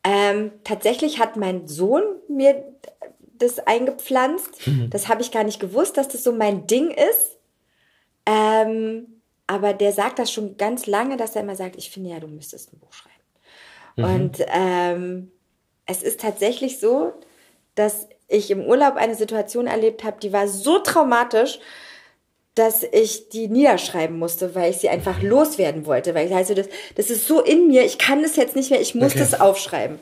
Ähm, tatsächlich hat mein Sohn mir das eingepflanzt. Das habe ich gar nicht gewusst, dass das so mein Ding ist. Ähm, aber der sagt das schon ganz lange, dass er immer sagt, ich finde ja, du müsstest ein Buch schreiben. Und ähm, es ist tatsächlich so, dass ich im Urlaub eine Situation erlebt habe, die war so traumatisch, dass ich die niederschreiben musste, weil ich sie einfach loswerden wollte. Weil ich also das, das ist so in mir, ich kann das jetzt nicht mehr, ich muss Okay. das aufschreiben.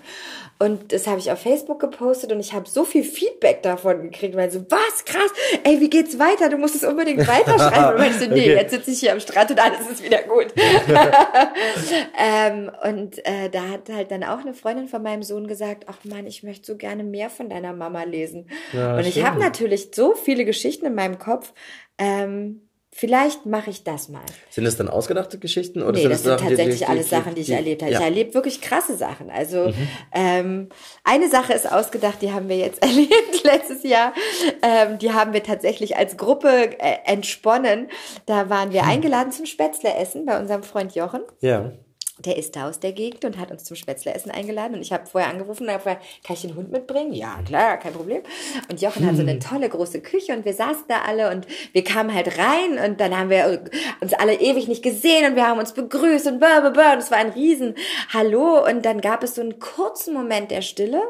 Und das habe ich auf Facebook gepostet und ich habe so viel Feedback davon gekriegt, weil so, was krass, ey, wie geht's weiter? Du musst es unbedingt weiterschreiben. Und ich so, nee, Okay. jetzt sitze ich hier am Strand und alles ist wieder gut. ähm, und äh, da hat halt dann auch eine Freundin von meinem Sohn gesagt, ach Mann, ich möchte so gerne mehr von deiner Mama lesen. Ja, und ich habe natürlich so viele Geschichten in meinem Kopf. Ähm, vielleicht mache ich das mal. sind das dann ausgedachte Geschichten? Oder Nee, sind das sind Sachen, tatsächlich die- alles die- Sachen, die ich die- erlebt habe. Ja. Ich erlebe wirklich krasse Sachen. Also ähm, eine Sache ist ausgedacht, die haben wir jetzt erlebt letztes Jahr. Ähm, die haben wir tatsächlich als Gruppe äh, entsponnen. Da waren wir eingeladen zum Spätzle essen bei unserem Freund Jochen. ja. Der ist da aus der Gegend und hat uns zum Spätzleessen eingeladen. Und ich habe vorher angerufen und habe gefragt, kann ich den Hund mitbringen? Ja, klar, kein Problem. Und Jochen hat so eine tolle große Küche und wir saßen da alle und wir kamen halt rein und dann haben wir uns alle ewig nicht gesehen und wir haben uns begrüßt und blah, blah, blah. Und es war ein riesen Hallo. Und dann gab es so einen kurzen Moment der Stille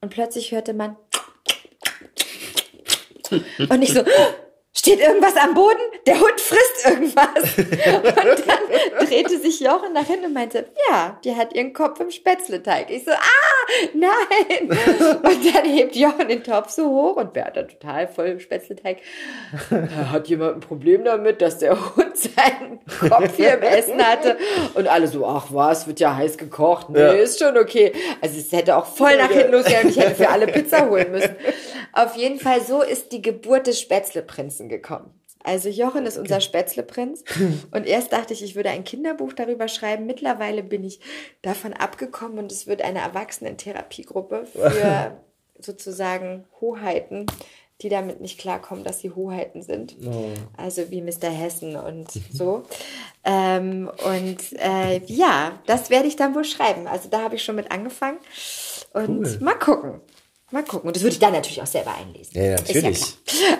und plötzlich hörte man und ich so, steht irgendwas am Boden? Der Hund frisst irgendwas. Und dann drehte sich Jochen nach hinten und meinte, ja, die hat ihren Kopf im Spätzleteig. Ich so, ah, nein. Und dann hebt Jochen den Topf so hoch und Bertha total voll im Spätzleteig. Hat jemand ein Problem damit, dass der Hund seinen Kopf hier im Essen hatte? Und alle so, ach was, wird ja heiß gekocht. Nee, Ja. ist schon okay. Also es hätte auch voll nach hinten losgehen ich hätte für alle Pizza holen müssen. Auf jeden Fall, so ist die Geburt des Spätzleprinzen gekommen. Also Jochen ist unser Spätzleprinz. Und erst dachte ich, ich würde ein Kinderbuch darüber schreiben. Mittlerweile bin ich davon abgekommen und es wird eine Erwachsenen-Therapiegruppe für sozusagen Hoheiten, die damit nicht klarkommen, dass sie Hoheiten sind. Also wie Mr. Hessen und so. ähm, und äh, ja, das werde ich dann wohl schreiben. Also da habe ich schon mit angefangen. Und Cool. mal gucken. Mal gucken. Und das würde ich dann natürlich auch selber einlesen. Ja, ja, Ist natürlich. klar.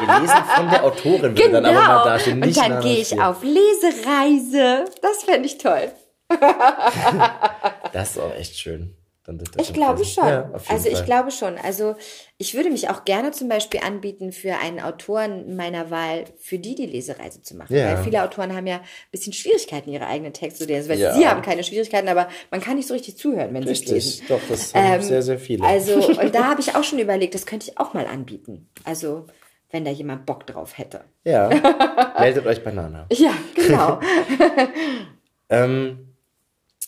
Gelesen von der Autorin würde Genau. dann aber mal dastehen. und Nicht dann Nana gehe ich auf Lesereise. Das fände ich toll. Das ist auch echt schön. Dann Ich glaube schon. Ja, also ich Fall. glaube schon. Also ich würde mich auch gerne zum Beispiel anbieten, für einen Autoren meiner Wahl, für die die Lesereise zu machen. Ja. Weil viele Autoren haben ja ein bisschen Schwierigkeiten, ihre eigenen Texte zu lesen. Weil Ja. sie haben keine Schwierigkeiten, aber man kann nicht so richtig zuhören, wenn sie es lesen. Richtig, doch, das haben Ähm, sehr, sehr viele. Also, und da habe ich auch schon überlegt, das könnte ich auch mal anbieten. Also, wenn da jemand Bock drauf hätte. ja, meldet euch bei Nana. Ja, genau. Ähm,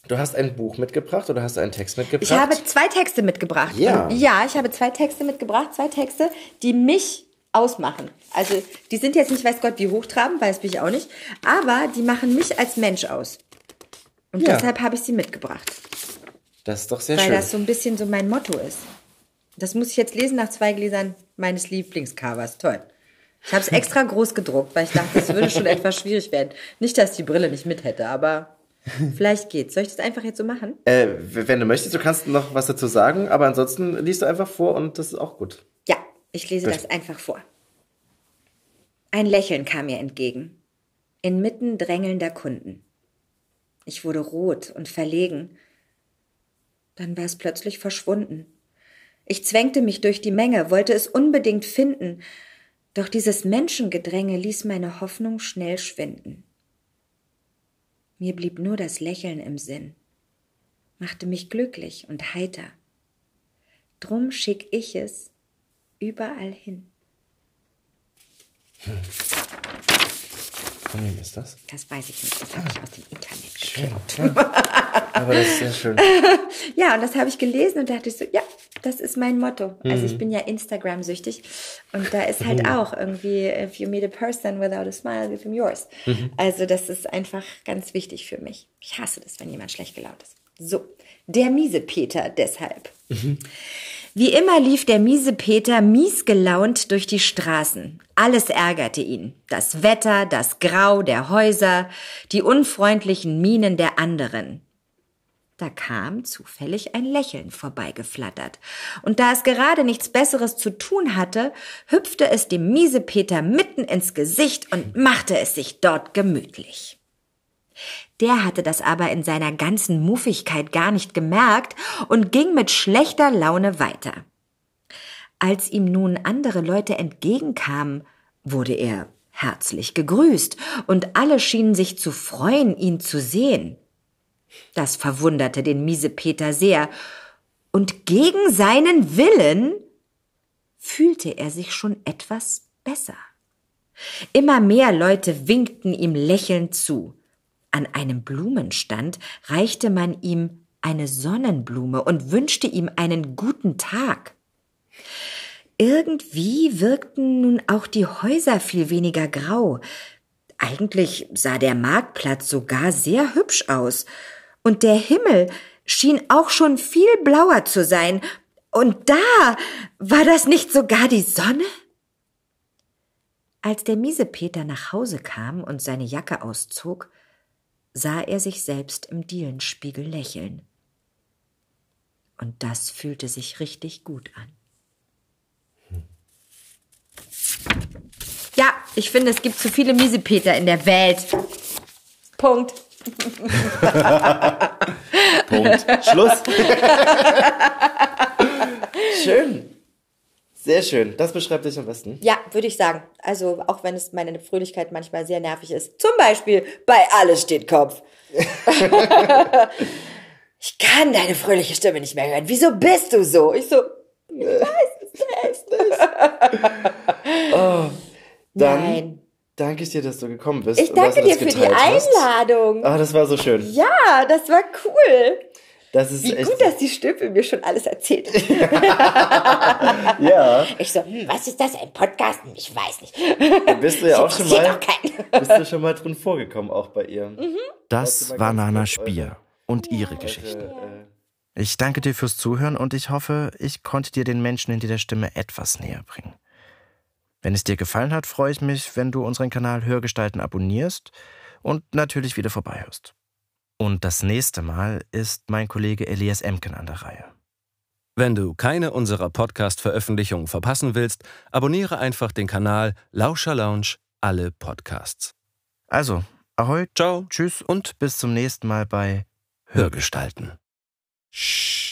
Du hast ein Buch mitgebracht oder hast du einen Text mitgebracht? Ich habe zwei Texte mitgebracht. Ja. Ja, ich habe zwei Texte mitgebracht, zwei Texte, die mich ausmachen. Also die sind jetzt nicht, weiß Gott, wie hochtrabend, weil bin ich auch nicht, aber die machen mich als Mensch aus. Und Ja. deshalb habe ich sie mitgebracht, Das ist doch sehr weil schön. das so ein bisschen so mein Motto ist. Das muss ich jetzt lesen nach zwei Gläsern meines Lieblingscovers. Toll. Ich habe es extra groß gedruckt, weil ich dachte, es würde schon etwas schwierig werden. Nicht, dass die Brille nicht mit hätte, aber vielleicht geht's. Soll ich das einfach jetzt so machen? äh, wenn du möchtest, du kannst noch was dazu sagen, aber ansonsten liest du einfach vor und das ist auch gut. Ja, ich lese das einfach vor. Ein Lächeln kam mir entgegen, inmitten drängelnder Kunden. Ich wurde rot und verlegen. Dann war es plötzlich verschwunden. Ich zwängte mich durch die Menge, wollte es unbedingt finden, doch dieses Menschengedränge ließ meine Hoffnung schnell schwinden. Mir blieb nur das Lächeln im Sinn, machte mich glücklich und heiter. Drum schick ich es überall hin. Von wem ist das? Das weiß ich nicht, das habe ich aus dem Internet Schön. geklaut. Aber das ist sehr schön. Ja, und das habe ich gelesen und dachte ich so, ja, das ist mein Motto. Also Mhm. ich bin ja Instagram-süchtig und da ist halt auch irgendwie, if you meet a person without a smile, give him yours. Mhm. Also das ist einfach ganz wichtig für mich. Ich hasse das, wenn jemand schlecht gelaunt ist. So, der miese Peter deshalb. Wie immer lief der miese Peter mies gelaunt durch die Straßen. Alles ärgerte ihn. Das Wetter, das Grau der Häuser, die unfreundlichen Mienen der anderen. Da kam zufällig ein Lächeln vorbeigeflattert. Und da es gerade nichts Besseres zu tun hatte, hüpfte es dem miese Peter mitten ins Gesicht und machte es sich dort gemütlich. Der hatte das aber in seiner ganzen Muffigkeit gar nicht gemerkt und ging mit schlechter Laune weiter. Als ihm nun andere Leute entgegenkamen, wurde er herzlich gegrüßt, und alle schienen sich zu freuen, ihn zu sehen. Das verwunderte den Miesepeter sehr, und gegen seinen Willen fühlte er sich schon etwas besser. Immer mehr Leute winkten ihm lächelnd zu. An einem Blumenstand reichte man ihm eine Sonnenblume und wünschte ihm einen guten Tag. Irgendwie wirkten nun auch die Häuser viel weniger grau. Eigentlich sah der Marktplatz sogar sehr hübsch aus. Und der Himmel schien auch schon viel blauer zu sein. Und da war das nicht sogar die Sonne? Als der Miesepeter nach Hause kam und seine Jacke auszog, sah er sich selbst im Dielenspiegel lächeln. Und das fühlte sich richtig gut an. Ja, ich finde, es gibt zu viele Miesepeter in der Welt. Punkt. Punkt. Schluss. schön. Sehr schön. Das beschreibt dich am besten. Ja, würde ich sagen. Also, auch wenn es meine Fröhlichkeit manchmal sehr nervig ist. Zum Beispiel bei Alles steht Kopf. ich kann deine fröhliche Stimme nicht mehr hören. Wieso bist du so? Ich so, ich weiß es nicht. Dann Nein. danke ich dir, dass du gekommen bist. Ich danke dir für die. Einladung. Ah, das war so schön. Ja, das war cool. Das ist Wie echt. gut, dass die Stimme mir schon alles erzählt. ja, Ich so, hm, was ist das, ein Podcast? Hm, Ich weiß nicht. da bist du ja auch schon mal, keinen. bist du schon mal drin vorgekommen, auch bei ihr. Mhm. Das war Nana Spier und ihre Geschichten. Äh, Ich danke dir fürs Zuhören und ich hoffe, ich konnte dir den Menschen in dieser Stimme etwas näher bringen. Wenn es dir gefallen hat, freue ich mich, wenn du unseren Kanal Hörgestalten abonnierst und natürlich wieder vorbeihörst. Und das nächste Mal ist mein Kollege Elias Emken an der Reihe. Wenn du keine unserer Podcast-Veröffentlichungen verpassen willst, abonniere einfach den Kanal Lauscher Lounge alle Podcasts. Also, ahoi, Ciao tschüss und bis zum nächsten Mal bei Hörgestalten. Shh.